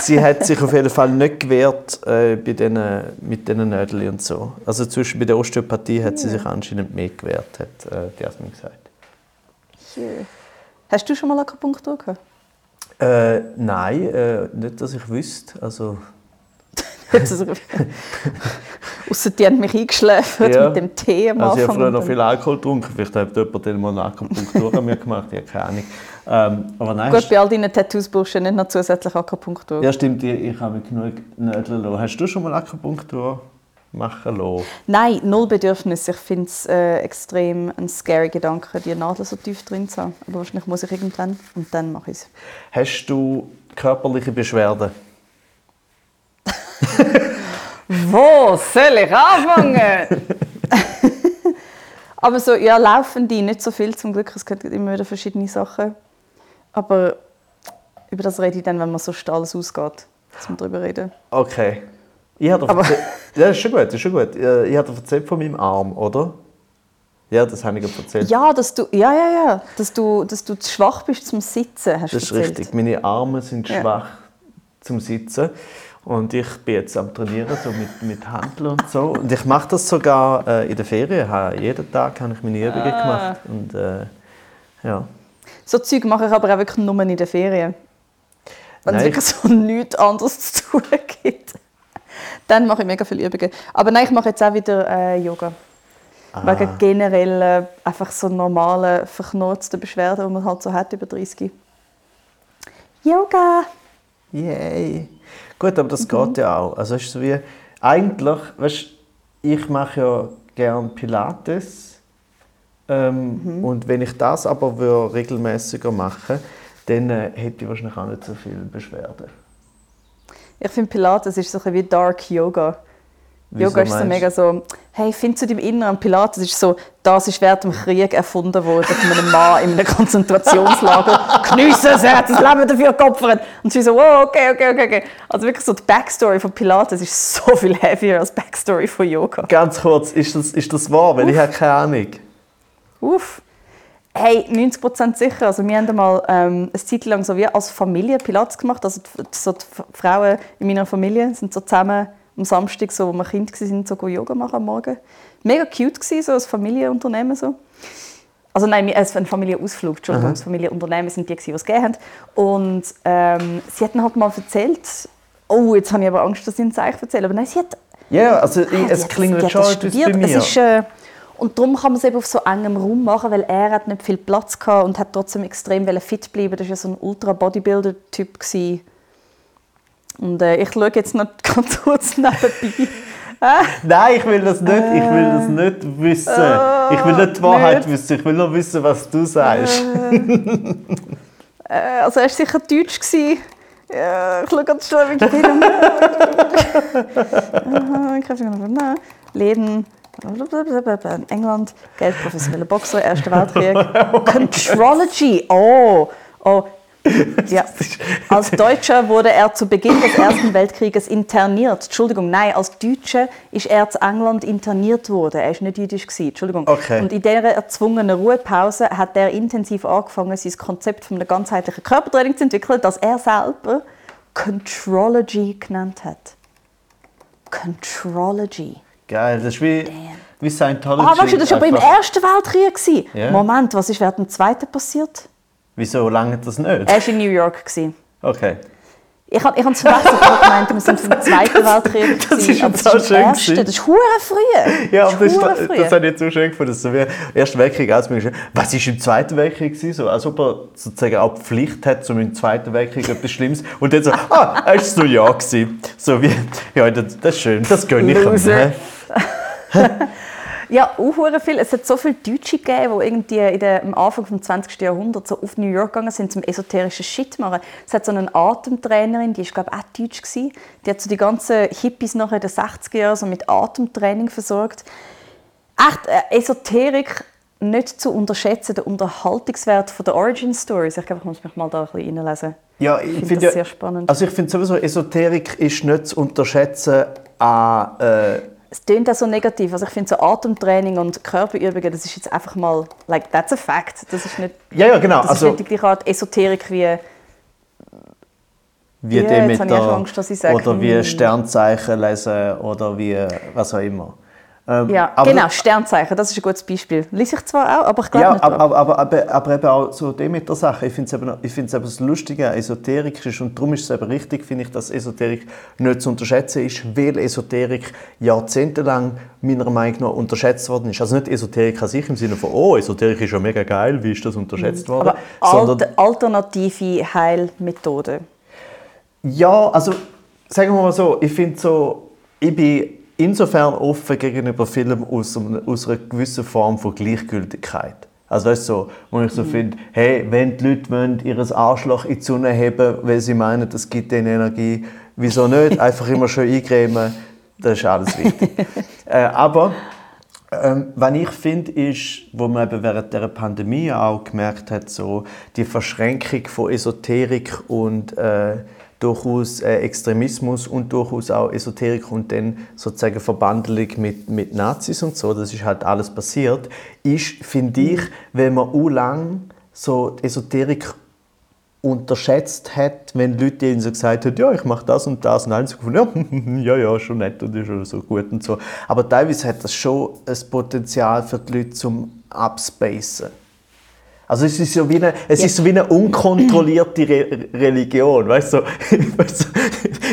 sie hat sich auf jeden Fall nicht gewehrt äh, bei denen, mit diesen Nödeln und so. Also zwischen bei der Osteopathie hat sie sich anscheinend mehr gewehrt, hat äh, die Jasmin gesagt. Hast du schon mal Akupunktur gehabt? Äh, nein, äh, nicht, dass ich wüsste. Also, Außer die haben mich eingeschläfert Ja. mit dem Tee am also ich habe früher noch viel Alkohol getrunken. Vielleicht hat jemand dann mal eine Akupunktur an mir gemacht. Ich habe keine Ahnung. Ähm, aber nein, Gut, bei all deinen Tattoos brauchst du nicht noch zusätzlich Akupunktur. ja stimmt, ich, ich habe genug Nägel lassen. Hast du schon mal Akupunktur machen lassen? Nein, null Bedürfnis. Ich finde es äh, extrem ein scary Gedanke, die Nadel so tief drin zu haben. Aber wahrscheinlich muss ich irgendwann und dann mache ich es. Hast du körperliche Beschwerden? Wo soll ich anfangen? <laughs> Aber so, ja, laufen die nicht so viel zum Glück. Es gibt immer wieder verschiedene Sachen. Aber über das rede ich dann, wenn man so alles ausgeht, zum drüber reden. Okay. Ich hatte Aber- <laughs> ja, das ist schon gut, ist schon gut. Ich hatte erzählt von meinem Arm, oder? Ja, das habe ich gerade erzählt. Ja, dass du, ja, ja, ja, dass du, dass du zu schwach bist zum Sitzen, hast du das ist erzählt. richtig. Meine Arme sind Ja. schwach zum Sitzen. Und ich bin jetzt am Trainieren, so mit, mit Handeln und so. Und ich mache das sogar äh, in der Ferien. Jeden Tag habe ich meine Übungen Ah. gemacht. Und äh, ja. So Zeug mache ich aber auch wirklich nur in den Ferien. Wenn es Nein, wirklich so nichts anderes zu tun gibt. Dann mache ich mega viele Übungen. Aber nein, ich mache jetzt auch wieder äh, Yoga. Ah. Wegen generell äh, einfach so normalen, verknurzten Beschwerden, die man halt so hat über 30. Yoga! Yay! Gut, aber Mhm. das geht ja auch. Also ist so wie, eigentlich, weißt, ich mache ja gerne Pilates. Ähm, Mhm. Und wenn ich das aber würde regelmäßiger machen dann äh, hätte ich wahrscheinlich auch nicht so viel Beschwerden. Ich finde Pilates ist so ein bisschen wie Dark Yoga. Wieso Yoga ist so mega so, hey, find zu deinem Inneren Pilates ist so, das ist während dem Krieg erfunden worden von einem Mann in einem <laughs> Konzentrationslager. Geniessen es, er hat das Leben dafür geopfert. Und sie so, oh, okay, okay, okay, okay. Also wirklich so die Backstory von Pilates ist so viel heavier als die Backstory von Yoga. Ganz kurz, ist das, ist das wahr? Weil ich habe keine Ahnung. Uff. Hey, 90% sicher. Also wir haben einmal ähm, eine Zeit lang so wie als Familie Pilates gemacht. Also die, so die Frauen in meiner Familie sind so zusammen am Samstag, so, wo wir Kind waren, so Yoga machen am Morgen. Mega cute gewesen, so als Familienunternehmen so. Also nein, es war ein Familienausflug, Entschuldigung, das Familienunternehmen sind die, die es gegeben haben. Und ähm, sie hat halt mal erzählt, oh, jetzt habe ich aber Angst, dass ich ein Zeichen erzähle, aber nein, sie hat Ja, also Ah, es klingt schon etwas bei mir. Ist, äh, und darum kann man es eben auf so engem Raum machen, weil er hat nicht viel Platz hatte und hat trotzdem extrem fit bleiben. Das war ja so ein Ultra-Bodybuilder-Typ. Und äh, ich schaue jetzt noch <laughs> ganz kurz nebenbei. Nein, ich will das nicht. Ich will das nicht wissen. ich will nicht die Wahrheit nicht. wissen. Ich will nur wissen, was du sagst. Äh, also er war sicher deutsch. Gewesen. Ja, ich schaue ganz schnell Wikipedia. <laughs> Aha, Kräfte Nein. Leben. In England, Geld, professioneller Boxer, Erster Weltkrieg. <laughs> Contrology, oh, oh. Ja. <laughs> Als <laughs> Deutscher wurde er zu Beginn des Ersten Weltkrieges interniert. Entschuldigung, nein, als Deutscher ist er zu England interniert worden. Er war nicht jüdisch. gewesen. Entschuldigung. Okay. Und in dieser erzwungenen Ruhepause hat er intensiv angefangen, sein Konzept von einem ganzheitlichen Körpertraining zu entwickeln, das er selber Contrology genannt hat. Contrology. Geil, das ist wie, wie Scientology. Ah, weißt du, das war aber im. Ersten Weltkrieg. Ja. Moment, was ist während dem Zweiten passiert? Wieso lange das nicht? Er war in New York. gewesen. Okay. Ich habe ich es vergessen, ich gemeint, wir sind vom <laughs> Zweiten Weltkrieg. Das ist gewesen, aber das ist schön. Das ist hure früh. Ja, das aber das, ist das, das habe ich so schön gefunden. dass So wie Weltkrieg ausgegangen Was war im Zweiten Weltkrieg? gewesen? So, als ob er sozusagen auch die Pflicht hat, um im Zweiten Weltkrieg etwas Schlimmes. Und dann so, ah, er war so ja. Gewesen. So wie, ja, das, das ist schön, das gönne ich ihm. <laughs> Ja, auch viel. Es hat so viele Deutsche gegeben, die irgendwie in der, am Anfang des 20. Jahrhunderts so auf New York gegangen sind, zum esoterischen Shit machen. Es hat so eine Atemtrainerin, die ist glaube ich auch deutsch gewesen. Die hat so die ganzen Hippies nachher in den 60er Jahren so mit Atemtraining versorgt. Echt, äh, Esoterik nicht zu unterschätzen, der Unterhaltungswert von der Origin Stories. Ich glaube, ich muss mich mal da ein bisschen reinlesen. Ja, ich Ich finde finde das ja, sehr spannend. Also ich finde sowieso, Esoterik ist nicht zu unterschätzen an... Äh, Es klingt auch so negativ. Also ich finde so Atemtraining und Körperübungen, das ist jetzt einfach mal, like, that's a fact. Das ist nicht, ja, ja, genau. das Also, ist nicht die Art Esoterik wie wie Ja, Demeter Angst, oder wie hm. Sternzeichen lesen oder wie was auch immer. Ähm, Ja, genau, Sternzeichen, das ist ein gutes Beispiel. Lies ich zwar auch, aber ich glaube Ja, nicht aber, aber, aber, aber, aber eben auch so Demeter-Sachen. Ich finde es eben, ich eben das Lustige an Esoterik ist, und darum ist es eben richtig, finde ich, dass Esoterik nicht zu unterschätzen ist, weil Esoterik jahrzehntelang meiner Meinung nach unterschätzt worden ist. Also nicht Esoterik an sich im Sinne von, oh, Esoterik ist ja mega geil, wie ist das unterschätzt worden? Mhm. Aber alt, alternative Heilmethode. Ja, also sagen wir mal so, ich finde so, ich bin insofern offen gegenüber Filmen aus, aus einer gewissen Form von Gleichgültigkeit. Also weißt du, so, wo ich so finde, hey, wenn die Leute wollen, ihr Arschloch in die Sonne heben, weil sie meinen, das gibt ihnen Energie, wieso nicht? <laughs> Einfach immer schön eingremen. Das ist alles wichtig. <laughs> äh, aber ähm, was ich finde, ist, wo man eben während der Pandemie auch gemerkt hat, so die Verschränkung von Esoterik und äh, durchaus äh, Extremismus und durchaus auch Esoterik und dann sozusagen Verbandelung mit, mit Nazis und so, das ist halt alles passiert, ist, finde ich, wenn man u lang so Esoterik unterschätzt hat, wenn Leute ihnen so gesagt haben, ja, ich mache das und das und eins gefunden, ja, <laughs> ja, ja, schon nett und ist schon so gut und so. Aber teilweise hat das schon ein Potenzial für die Leute zum Abspacen. Also es ist so wie eine, es ja. ist so wie eine unkontrollierte Re Religion, weißt du? <laughs> du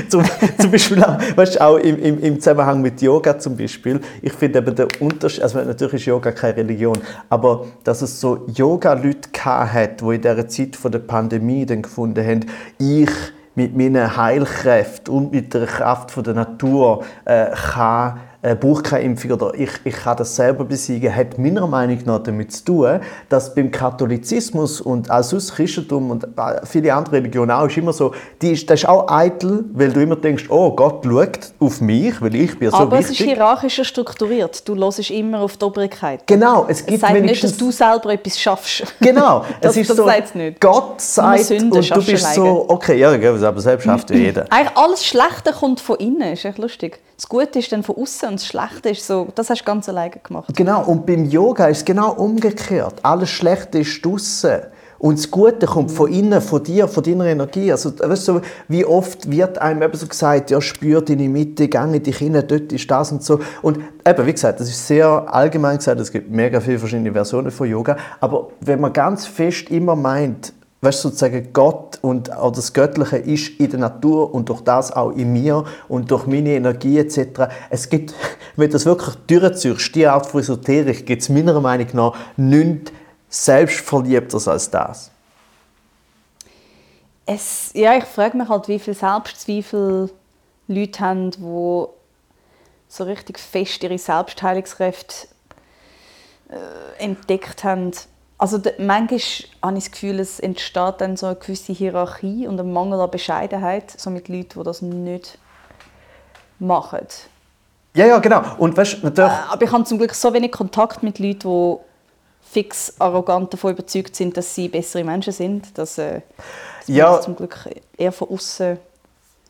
zum, zum, Beispiel auch, weißt auch im, im, im Zusammenhang mit Yoga zum Beispiel. Ich finde eben der Unterschied, also natürlich ist Yoga keine Religion, aber dass es so Yoga-Leute hat, die in dieser Zeit von der Pandemie dann gefunden haben, ich mit meinen Heilkräften und mit der Kraft von der Natur äh, kann äh, brauche keine Impfung oder ich, ich kann das selber besiegen, hat meiner Meinung nach damit zu tun, dass beim Katholizismus und auch sonst Christentum und viele andere Religionen auch ist immer so, die ist, das ist auch eitel, weil du immer denkst, oh Gott schaut auf mich, weil ich bin so Aber wichtig. es ist hierarchischer strukturiert. Du hörst immer auf die Obrigkeit. Genau, es gibt es sagt nicht, dass du selber etwas schaffst. Genau, <laughs> das, es ist das so, nicht. Gott sagt und du bist so, okay, ja, aber selbst schafft jeder. <laughs> Eigentlich alles Schlechte kommt von innen, ist echt lustig. Das Gute ist dann von außen und das Schlechte ist so, das hast du ganz alleine gemacht. Genau, und beim Yoga ist es genau umgekehrt. Alles Schlechte ist draußen. Und das Gute kommt von innen, von dir, von deiner Energie. Also, weißt du, wie oft wird einem eben so gesagt, ja, spür deine Mitte, gange dich hin, dort ist das und so. Und eben, wie gesagt, das ist sehr allgemein gesagt, es gibt mega viele verschiedene Versionen von Yoga. Aber wenn man ganz fest immer meint, weißt, sozusagen Gott und auch das Göttliche ist in der Natur und durch das auch in mir und durch meine Energie etc. Es gibt, <laughs> wenn das wirklich durchziehst, die Art von Esoterik, gibt es meiner Meinung nach nichts selbstverliebteres als das. Es, ja, ich frage mich halt, wie viel Selbstzweifel Leute haben, die so richtig fest ihre Selbstheilungskräfte äh, entdeckt haben also manchmal habe ich das Gefühl, es entsteht dann so eine gewisse Hierarchie und ein Mangel an Bescheidenheit, so mit Leuten, die das nicht machen. Ja, ja, genau. Und weißt, natürlich... Äh, aber ich habe zum Glück so wenig Kontakt mit Leuten, die fix arrogant davon überzeugt sind, dass sie bessere Menschen sind, dass, äh, dass ja. zum Glück eher von außen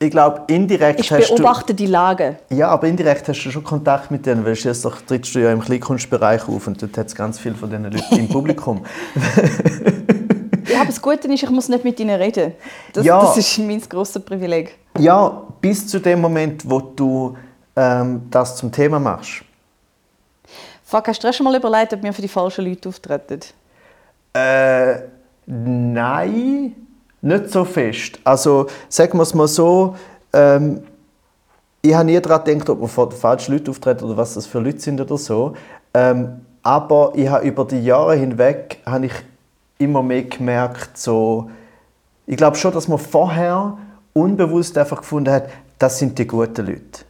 ich glaube, indirekt ich beobachte die Lage. Ja, aber indirekt hast du schon Kontakt mit denen, weil du jetzt doch trittst du ja im Kleinkunstbereich auf und dort hat es ganz viele von diesen Leuten im <laughs> Publikum. ja, aber das Gute ist, ich muss nicht mit ihnen reden. Das, ja, das ist mein grosses Privileg. Ja, bis zu dem Moment, wo du ähm, das zum Thema machst. Fuck, hast du dir schon mal überlegt, ob wir für die falschen Leute auftreten? Äh, nein nicht so fest. Also sagen wir es mal so, ähm, ich habe nie daran gedacht, ob man vor falschen Leuten auftritt oder was das für Leute sind oder so. Ähm, aber ich habe über die Jahre hinweg habe ich immer mehr gemerkt, so, ich glaube schon, dass man vorher unbewusst einfach gefunden hat, das sind die guten Leute.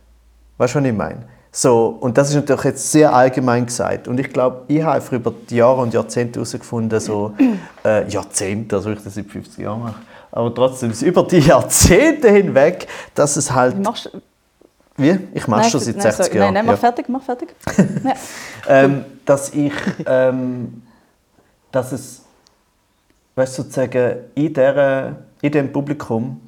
Weißt du, was ich meine? So, und das ist natürlich jetzt sehr allgemein gesagt. Und ich glaube, ich habe einfach über die Jahre und Jahrzehnte herausgefunden, so <clears throat> äh, Jahrzehnte, also ich das seit 50 Jahren mache, aber trotzdem über die <laughs> Jahrzehnte hinweg, dass es halt... Wie machst Wie? Ich mache schon seit 60 sorry. Jahren. Nein, nein, mach fertig, mach fertig. <laughs> ähm, dass ich, ähm, dass es, weißt du, sozusagen in, der, in dem Publikum,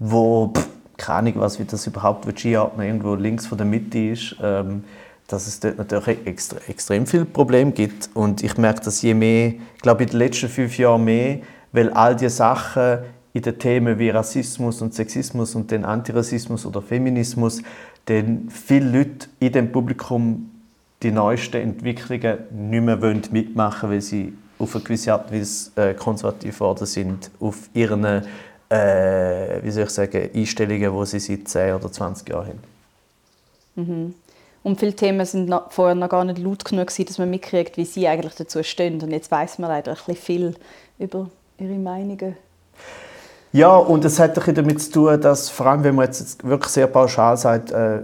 wo, pff, keine Ahnung, was wie das überhaupt einordnen irgendwo links von der Mitte ist, ähm, dass es dort natürlich extre extrem viele Probleme gibt. Und ich merke dass je mehr, ich glaube in den letzten fünf Jahren mehr, weil all diese Sachen in den Themen wie Rassismus und Sexismus und den Antirassismus oder Feminismus, denn viele Leute in dem Publikum die neuesten Entwicklungen nicht mehr mitmachen weil sie auf eine gewisse Art und Weise äh, konservativ geworden sind, auf ihren äh, wie soll ich sagen, Einstellungen, die sie seit 10 oder 20 Jahren haben. Mhm. Und viele Themen sind noch, vorher noch gar nicht laut genug, dass man mitkriegt, wie sie eigentlich dazu stehen. Und jetzt weiß man leider ein bisschen viel über ihre Meinungen. Ja, und es hat auch damit zu tun, dass vor allem, wenn man jetzt wirklich sehr pauschal sagt, äh,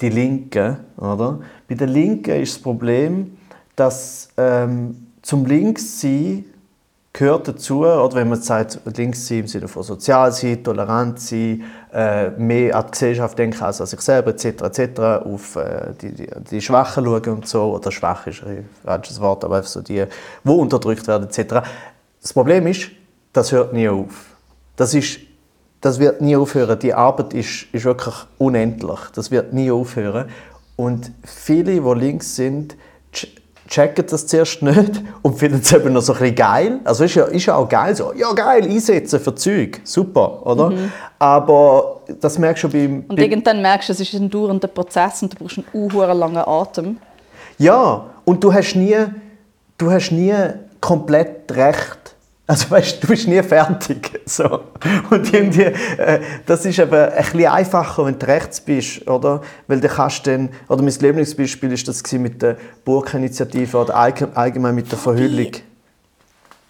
die Linken, oder? Bei den Linken ist das Problem, dass ähm, zum Linkssein gehört dazu, oder wenn man sagt, links sein im Sinne von sozial sein, tolerant sein, äh, mehr an die Gesellschaft denken als an sich selber, etc., etc., auf äh, die, die, die Schwachen schauen und so, oder schwach ist ein falsches Wort, aber einfach so die, die unterdrückt werden, etc. Das Problem ist, das hört nie auf. Das, ist, das wird nie aufhören. Die Arbeit ist, ist wirklich unendlich. Das wird nie aufhören. Und viele, die links sind, checken das zuerst nicht <laughs> und finden es eben noch so ein bisschen geil. Also ist ja, ist ja auch geil so, ja geil, einsetzen für Zeug, super, oder? Mhm. Aber das merkst du beim... Und irgendwann merkst du, es ist ein dauernder Prozess und du brauchst einen unhuren langen Atem. Ja, und du hast nie, du hast nie komplett recht also weißt, du bist nie fertig. <laughs> So. Und irgendwie, äh, das ist eben ein bisschen einfacher, wenn du rechts bist, oder? Weil du kannst dann, oder mein Lieblingsbeispiel ist das mit der Burginitiative oder allgemein mit der Verhüllung.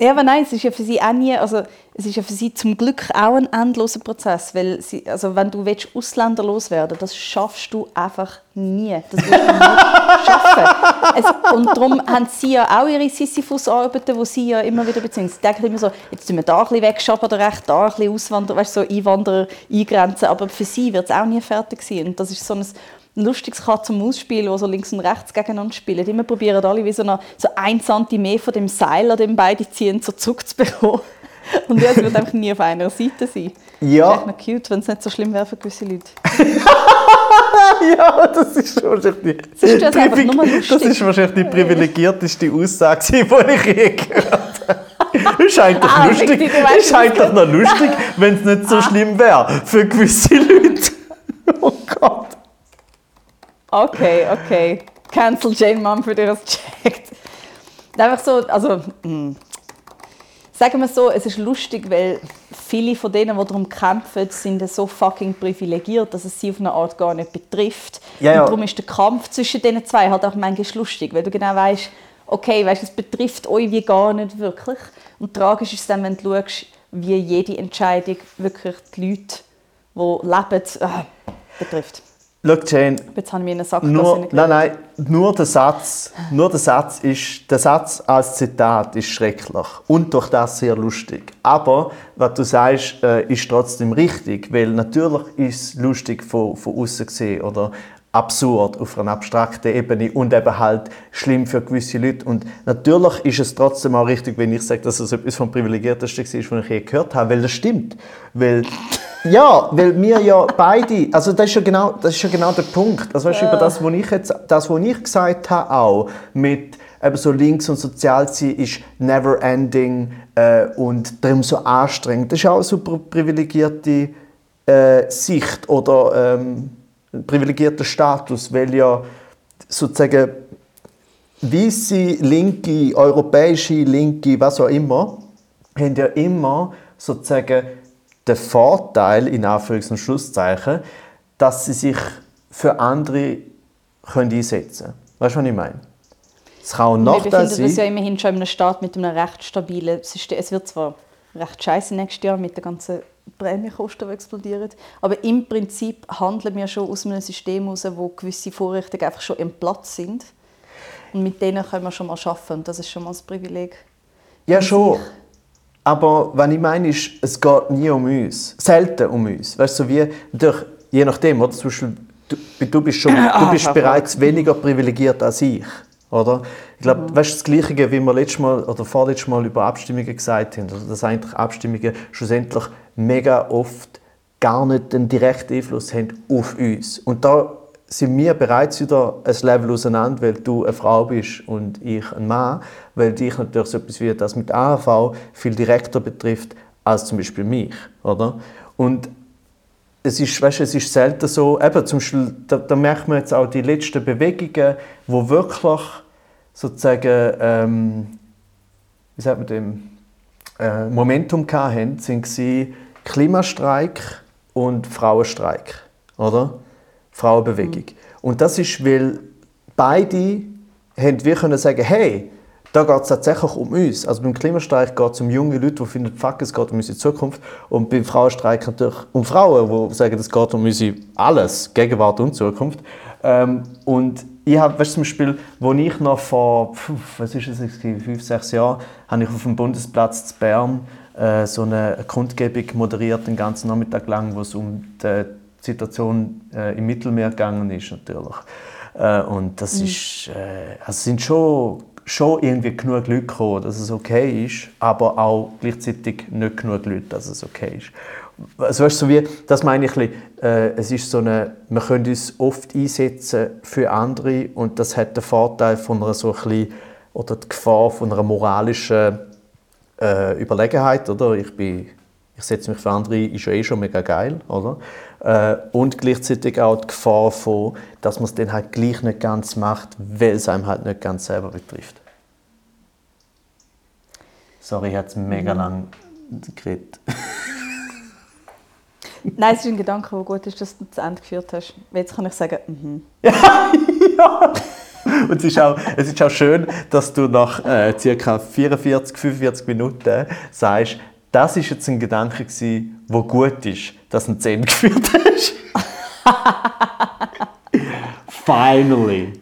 Ja, aber nein, es ist ja für sie auch nie, also es ist ja für sie zum Glück auch ein endloser Prozess, weil sie, also wenn du willst, Ausländer loswerden das schaffst du einfach nie. Das wirst du nicht <laughs> schaffen. Es, und darum haben sie ja auch ihre Sisyphus-Arbeiten, die sie ja immer wieder beziehen. Sie denken immer so, jetzt tun wir da ein bisschen wegschaffen oder recht, da ein bisschen auswandern, weißt, so Einwanderer eingrenzen, aber für sie wird es auch nie fertig sein. Und das ist so ein ein lustiges Katz zum Ausspielen, wo so links und rechts gegeneinander spielen. Immer probieren alle wie so, eine, so ein Zentimeter von dem Seil, an dem beide ziehen, so Zug zu bekommen. <laughs> Und das wird einfach nie auf einer Seite sein. Ja. Das echt noch cute, wenn es nicht so schlimm wäre für gewisse Leute. <laughs> ja, das ist wahrscheinlich das ist, das ist wahrscheinlich die privilegierteste Aussage, die ich je gehört habe. ist eigentlich ah, lustig. ist eigentlich noch lustig, wenn es nicht so ah. schlimm wäre für gewisse Leute. <laughs> Okay, okay. Cancel Jane Mumford ihr das checkt. Einfach so, also, mh. Hm. sagen wir so, es ist lustig, weil viele von denen, die darum kämpfen, sind so fucking privilegiert, dass es sie auf eine Art gar nicht betrifft. Ja, ja. Und darum ist der Kampf zwischen diesen zwei halt auch manchmal lustig, weil du genau weißt, okay, weißt, es betrifft euch wie gar nicht wirklich. Und tragisch ist es dann, wenn du schaust, wie jede Entscheidung wirklich die Leute, die leben, äh, betrifft. Schau, Jane, Jetzt habe ich mir Sack nur, Nein, nein, nur der Satz, nur der Satz ist, der Satz als Zitat ist schrecklich und durch das sehr lustig. Aber was du sagst, äh, ist trotzdem richtig, weil natürlich ist es lustig von, von außen gesehen oder absurd auf einer abstrakten Ebene und eben halt schlimm für gewisse Leute. Und natürlich ist es trotzdem auch richtig, wenn ich sage, dass es etwas vom Privilegiertesten ist, was ich je gehört habe, weil das stimmt. Weil ja, weil wir ja beide, also das ist ja genau, das ist ja genau der Punkt. Also weißt du, über das, was ich jetzt, das, was ich gesagt habe, auch mit eben so links und sozial sein ist never ending äh, und darum so anstrengend. Das ist auch eine super privilegierte äh, Sicht oder ähm, privilegierter Status, weil ja sozusagen weiße, linke, europäische, linke, was auch immer, haben ja immer sozusagen den Vorteil, in Anführungs- und Schlusszeichen, dass sie sich für andere können einsetzen können. Weißt du, was ich meine? Es kann auch sein. Wir befinden uns ja immerhin schon in einem Staat mit einem recht stabilen System. Es wird zwar recht scheiße nächstes Jahr mit den ganzen Prämiekosten, die explodieren, aber im Prinzip handeln wir schon aus einem System heraus, wo gewisse Vorrichtungen einfach schon im Platz sind. Und mit denen können wir schon mal arbeiten. Und das ist schon mal das Privileg. Ja, schon. Sich. Aber was ich meine ist, es geht nie um uns. Selten um uns. Weißt du, so wie, durch, je nachdem, oder? Zum Beispiel, du, du bist, schon, du bist ah, bereits weniger privilegiert als ich. Oder? Ich glaube, mhm. weißt, das Gleiche, wie wir letztes Mal oder vorletztes Mal über Abstimmungen gesagt haben, dass eigentlich Abstimmungen schlussendlich mega oft gar nicht den direkten Einfluss haben auf uns. Und da sind wir bereits wieder ein Level auseinander, weil du eine Frau bist und ich ein Mann, weil dich natürlich so etwas wie das mit AHV viel direkter betrifft als zum Beispiel mich, oder? Und es ist, weißt, es ist selten so, eben zum Beispiel, da, da merkt man jetzt auch die letzten Bewegungen, wo wirklich sozusagen, ähm, wie sagt man dem, äh, Momentum hatten, sind Klimastreik und Frauenstreik, oder? Frauenbewegung. Mhm. Und das ist, weil beide haben wir können sagen, hey, Da geht es tatsächlich um uns. Also beim Klimastreik geht es um junge Leute, die finden, fuck, es geht um unsere Zukunft. Und beim Frauenstreik natürlich um Frauen, die sagen, es geht um unsere alles, Gegenwart und Zukunft. Ähm, und ich habe, weißt, zum Beispiel, wo ich noch vor, was ist es, fünf, sechs Jahren, habe ich auf dem Bundesplatz zu Bern äh, so eine Kundgebung moderiert, den ganzen Nachmittag lang, wo es um die Situation äh, im Mittelmeer gegangen ist, natürlich. Äh, und das mhm. ist, äh, also sind schon, schon irgendwie genug Leute gekommen, dass es okay ist, aber auch gleichzeitig nicht genug Leute, dass es okay ist also weißt, so wie, das meine ich, äh, es ist so eine, wir können uns oft einsetzen für andere und das hat den Vorteil von einer so ein bisschen, oder die Gefahr von einer moralischen äh, Überlegenheit, oder? Ich, bin, ich setze mich für andere, ist ja eh schon mega geil, oder? Äh, und gleichzeitig auch die Gefahr von, dass man es dann halt gleich nicht ganz macht, weil es einem halt nicht ganz selber betrifft. Sorry, ich habe mega mhm. lang geredet. <laughs> Nein, es ist ein Gedanke, der gut ist, dass du zu Ende geführt hast. Jetzt kann ich sagen, mhm. <laughs> ja. Und es ist, auch, es ist auch schön, dass du nach äh, ca. 44, 45 Minuten sagst, das war jetzt ein Gedanke, der gut ist, dass zu <laughs> Ende geführt hast. Finally.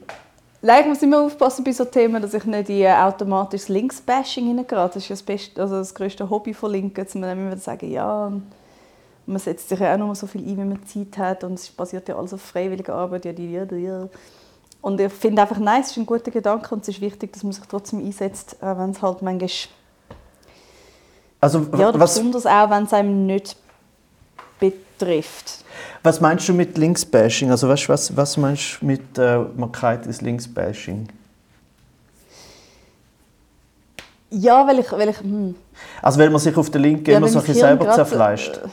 Nein, ich muss immer aufpassen bei so Themen, dass ich nicht in automatisches Links-Bashing hineingerate. Das ist das, beste, also das größte Hobby von Linken, dass man immer sagen, ja, man setzt sich ja auch nur so viel ein, wie man Zeit hat und es basiert ja alles auf freiwilliger Arbeit. Ja, die, die, die. Und ich finde einfach, nein, es ist ein guter Gedanke und es ist wichtig, dass man sich trotzdem einsetzt, wenn es halt manchmal... Also, ja, was, besonders auch, wenn es einem nicht betrifft. Was meinst du mit Linksbashing? Also weißt, was, was meinst du mit äh, Markheit ist Linksbashing? Ja, weil ich... Weil ich hm. Also weil man sich auf der Linken ja, immer so ein selber zerfleischt? Äh,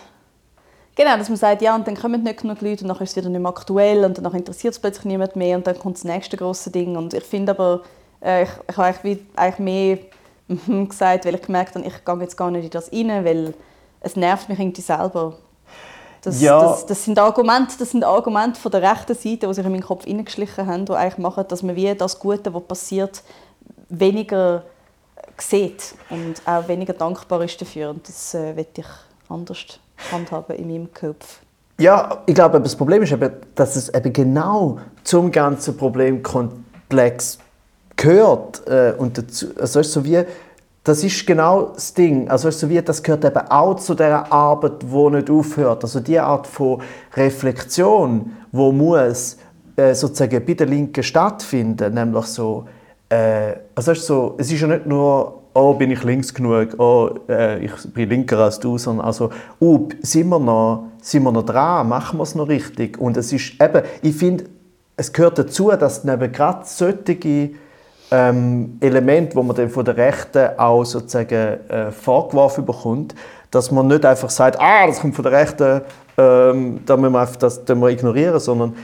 Genau, dass man sagt, ja, und dann kommen nicht genug Leute und dann ist es wieder nicht mehr aktuell und dann interessiert es plötzlich niemand mehr und dann kommt das nächste große Ding. Und ich finde aber, äh, ich, ich habe eigentlich, eigentlich mehr gesagt, weil ich gemerkt habe, ich gehe jetzt gar nicht in das rein, weil es nervt mich irgendwie selber. Das, ja. das, das, sind Argumente, das sind Argumente von der rechten Seite, die sich in meinen Kopf hineingeschlichen haben, die eigentlich machen, dass man wie das Gute, was passiert, weniger sieht und auch weniger dankbar ist dafür. Und das äh, ich anders handhaben in meinem Kopf. Ja, ich glaube, das Problem ist eben, dass es eben genau zum ganzen Problemkomplex gehört. Äh, und dazu, also ist so wie, das ist genau das Ding. Also ist so wie, das gehört eben auch zu der Arbeit, die nicht aufhört. Also die Art von Reflexion, wo muss äh, sozusagen bei der Linken stattfinden, nämlich so, äh, also ist so, es ist ja nicht nur oh, bin ich links genug, oh, äh, ich bin linker als du, sondern also, oh, sind wir noch, sind wir noch dran, machen wir es noch richtig? Und es ist eben, ich finde, es gehört dazu, dass neben gerade solche ähm, Elemente, wo man dann von der Rechten auch sozusagen äh, vorgeworfen bekommt, dass man nicht einfach sagt, ah, das kommt von der Rechten, ähm, da müssen wir einfach das, das wir ignorieren, sondern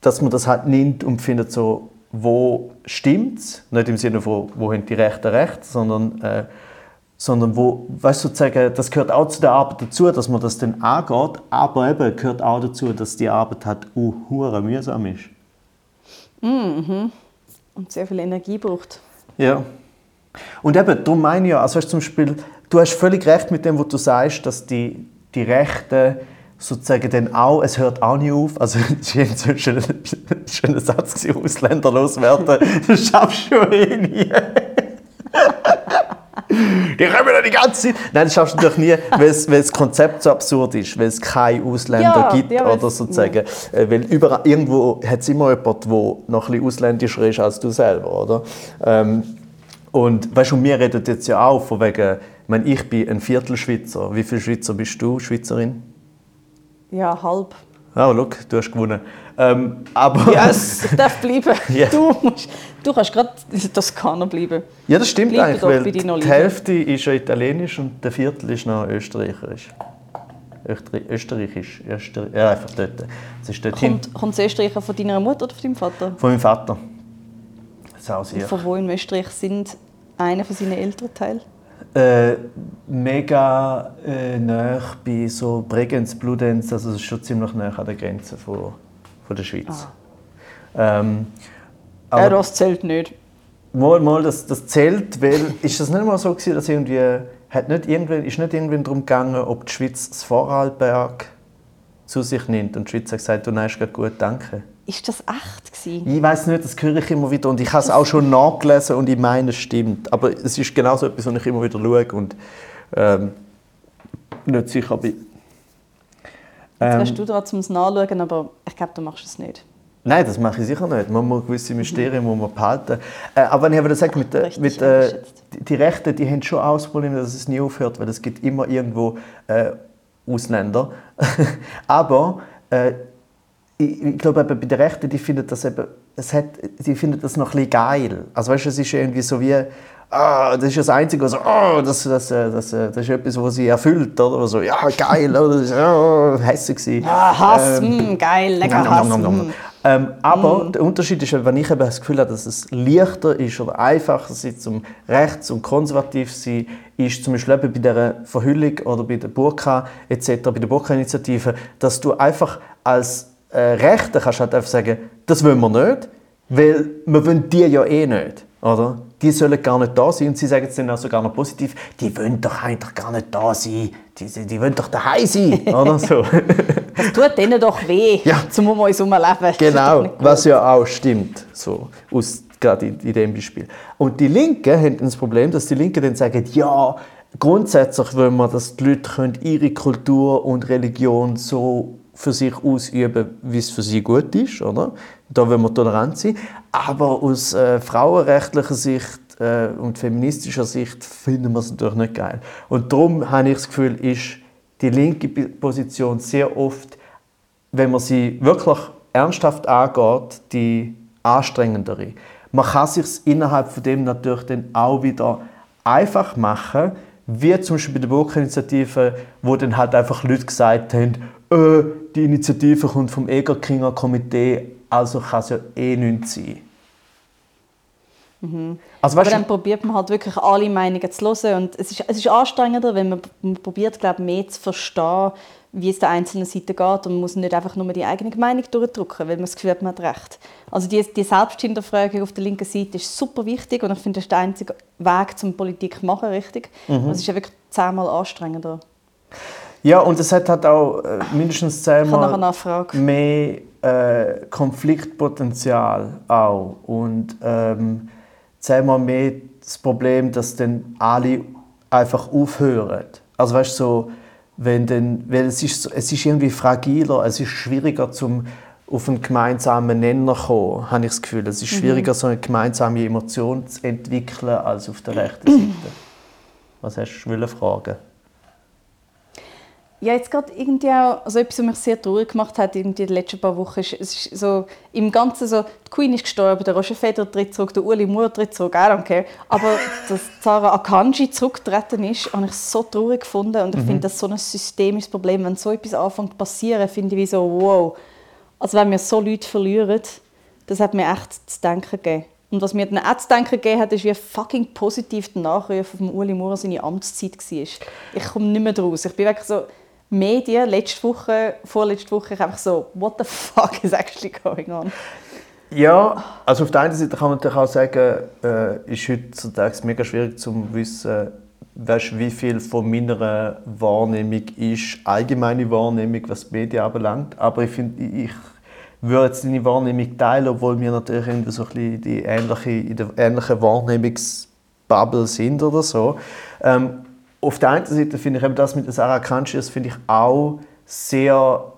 dass man das halt nimmt und findet so, wo stimmt es, nicht im Sinne von, wo haben die Rechten recht, sondern, äh, sondern wo, weißt sozusagen, das gehört auch zu der Arbeit dazu, dass man das dann angeht, aber eben gehört auch dazu, dass die Arbeit halt uh, mühsam ist. Mhm. Und sehr viel Energie braucht. Ja. Und eben, darum meine ich ja, also zum Beispiel, du hast völlig recht mit dem, was du sagst, dass die, die Rechten sozusagen dann auch, es hört auch nicht auf, also <laughs> das so ein schöner <laughs> Satz, Ausländer loswerden, <laughs> das schaffst du eh nie. Die kommen ja die ganze Zeit. Nein, das schaffst du natürlich nie, <laughs> weil, das Konzept so absurd ist, weil es keine Ausländer ja, gibt ja, oder sozusagen. Ja. Äh, weil überall, irgendwo hat es immer jemanden, der noch ein bisschen ausländischer ist als du selber, oder? Ähm, und weißt du, wir reden jetzt ja auch von wegen, ich meine, ich bin ein Viertelschweizer. Wie viele Schweizer bist du, Schweizerin? Ja, halb. Oh, look, du hast gewonnen. Ähm, aber yes, ich darf bleiben. <laughs> Yeah. Du, musst, du kannst gerade Toskana <laughs> bleiben. Ja, das stimmt Bleib eigentlich, weil die Hälfte ist ja italienisch und der Viertel ist noch österreichisch. Österreichisch, Österreich, ja, einfach dort. Das ist dort kommt, kommt das Österreicher von deiner Mutter oder von deinem Vater? Von meinem Vater. Sau sehr. Von wo in Österreich sind einer von seinen Elternteil? Äh, mega äh, nah bei so Bregenz, Bludenz, also es ist schon ziemlich nah an der Grenze von, von der Schweiz. Ah. Ähm, aber, ja, das zählt nicht. Mal, mal, das, das zählt, weil <laughs> ist das nicht mal so gewesen, dass irgendwie, hat nicht irgendwann, ist nicht irgendwann darum gegangen, ob die Schweiz das Vorarlberg zu sich nimmt und die Schweiz hat gesagt, du nein, ist gut, danke. Ist das echt gewesen? Ich weiß nicht, das höre ich immer wieder und ich habe es auch schon nachgelesen und ich meine, es stimmt. Aber es ist genau so etwas, was ich immer wieder schaue und ähm, nicht sicher bin. Jetzt Ähm, wärst du dran, um es nachzuschauen, aber ich glaube, du machst es nicht. Nein, das mache ich sicher nicht. Man muss gewisse Mysterien muss man behalten. Äh, aber wenn ich aber sage, mit, der- Richtig mit, äh, die, die Rechten, die haben schon auch das Problem, dass es nie aufhört, weil es gibt immer irgendwo äh, Ausländer. <laughs> aber äh, ich, ich glaube, eben bei den Rechten, die finden das eben, es hat, die finden das noch ein bisschen geil. Also weißt du, es ist irgendwie so wie, ah, das ist das Einzige, was, oh, das, das, äh, das, äh, das ist etwas, was sie erfüllt, oder? So, ja, geil, oder? Das ist oh, hässlich. Ah, Hass, Ähm, mm, geil, lecker Nom, Hass. nom, nom, nom. mm. Ähm, aber der Unterschied ist, wenn ich eben das Gefühl habe, dass es leichter ist oder einfacher ist, zum rechts und konservativ zu sein, ist zum Beispiel eben bei der Verhüllung oder bei der Burka etc., bei der Burka-Initiative, dass du einfach als äh, Rechter kannst halt einfach sagen, das wollen wir nicht, weil wir wollen die ja eh nicht, oder? Die sollen gar nicht da sein und sie sagen es dann auch sogar noch positiv, die wollen doch eigentlich gar nicht da sein, die, die wollen doch daheim sein, oder <laughs> so. Das tut denen doch weh, Ja. zum um uns herumleben. Genau, was ja auch stimmt, so, aus, gerade in, in dem Beispiel. Und die Linken haben das Problem, dass die Linken dann sagen, ja, grundsätzlich wollen wir, dass die Leute können ihre Kultur und Religion so für sich ausüben, wie es für sie gut ist, oder? Da wollen wir tolerant sein. Aber aus äh, frauenrechtlicher Sicht äh, und feministischer Sicht finden wir es natürlich nicht geil. Und darum habe ich das Gefühl, ist die linke Position sehr oft wenn man sie wirklich ernsthaft angeht, die anstrengendere. Man kann sich innerhalb von dem natürlich dann auch wieder einfach machen, wie zum Beispiel bei der Burg-Initiative, wo dann halt einfach Leute gesagt haben, äh, die Initiative kommt vom Egerkinger Komitee, also kann es ja eh nichts sein. Also, Mhm. Aber weißt dann probiert man halt wirklich alle Meinungen zu hören. Und es ist, es ist anstrengender, wenn man, man probiert, glaube mehr zu verstehen, wie es der einzelnen Seite geht. Und man muss nicht einfach nur die eigene Meinung durchdrücken, weil man das Gefühl hat, man hat recht. Also die, die Selbsthinterfragung auf der linken Seite ist super wichtig und ich finde, das ist der einzige Weg zum Politik machen, richtig. Mhm. Es ist ja wirklich zehnmal anstrengender. ja, und es hat halt auch äh, mindestens zehnmal mehr äh, Konfliktpotenzial auch und ähm, zehnmal mehr das Problem, dass dann alle einfach aufhören. Also weißt du, so, wenn dann, weil es ist, es ist irgendwie fragiler, es ist schwieriger zum auf einen gemeinsamen Nenner kommen, habe ich das Gefühl. Es ist schwieriger, so eine gemeinsame Emotion zu entwickeln als auf der rechten Seite. Was hast du fragen? Ja, jetzt gerade irgendwie auch, also etwas, was mich sehr traurig gemacht hat in den letzten paar Wochen, ist, es ist so, im Ganzen so, die Queen ist gestorben, der Roger Federer tritt zurück, der Uli Moore tritt zurück, I don't care. Aber <laughs> dass Sarah Akanji zurückgetreten ist, habe ich so traurig gefunden und ich finde, das ist so ein systemisches Problem. Wenn so etwas anfängt zu passieren, finde ich wie so, wow. Also wenn wir so Leute verlieren, das hat mir echt zu denken gegeben. Und was mir dann auch zu denken gegeben hat, ist, wie fucking positiv der Nachruf von Uli Moore seine Amtszeit war. Ich komme nicht mehr draus. Ich bin wirklich so, Medien, letzte Woche, vorletzte Woche, einfach so, what the fuck is actually going on? Ja, also auf der einen Seite kann man natürlich auch sagen, äh, ist heutzutage mega schwierig zu wissen, weißt, wie viel von meiner Wahrnehmung ist allgemeine Wahrnehmung, was die Medien anbelangt. Aber ich finde, ich würde jetzt deine Wahrnehmung teilen, obwohl wir natürlich irgendwie so ein bisschen die ähnliche, in der ähnlichen Wahrnehmungsbubble sind oder so. Ähm, auf der einen Seite finde ich eben das mit der Sarah das finde ich auch sehr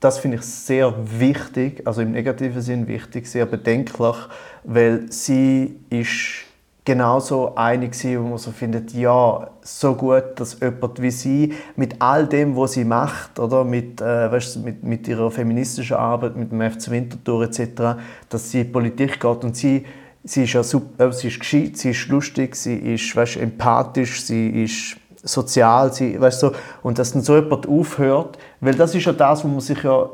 das finde ich sehr wichtig, also im negativen Sinn wichtig, sehr bedenklich, weil sie ist genauso eine gewesen, wo man so findet, ja, so gut, dass jemand wie sie mit all dem, was sie macht, oder mit, äh, weißt, mit, mit ihrer feministischen Arbeit, mit dem FC Winterthur etc., dass sie in die Politik geht und sie Sie ist ja super, sie ist gescheit, sie ist lustig, sie ist weißt, empathisch, sie ist sozial, sie, weißt, so, und dass dann so jemand aufhört, weil das ist ja das, wo man sich ja,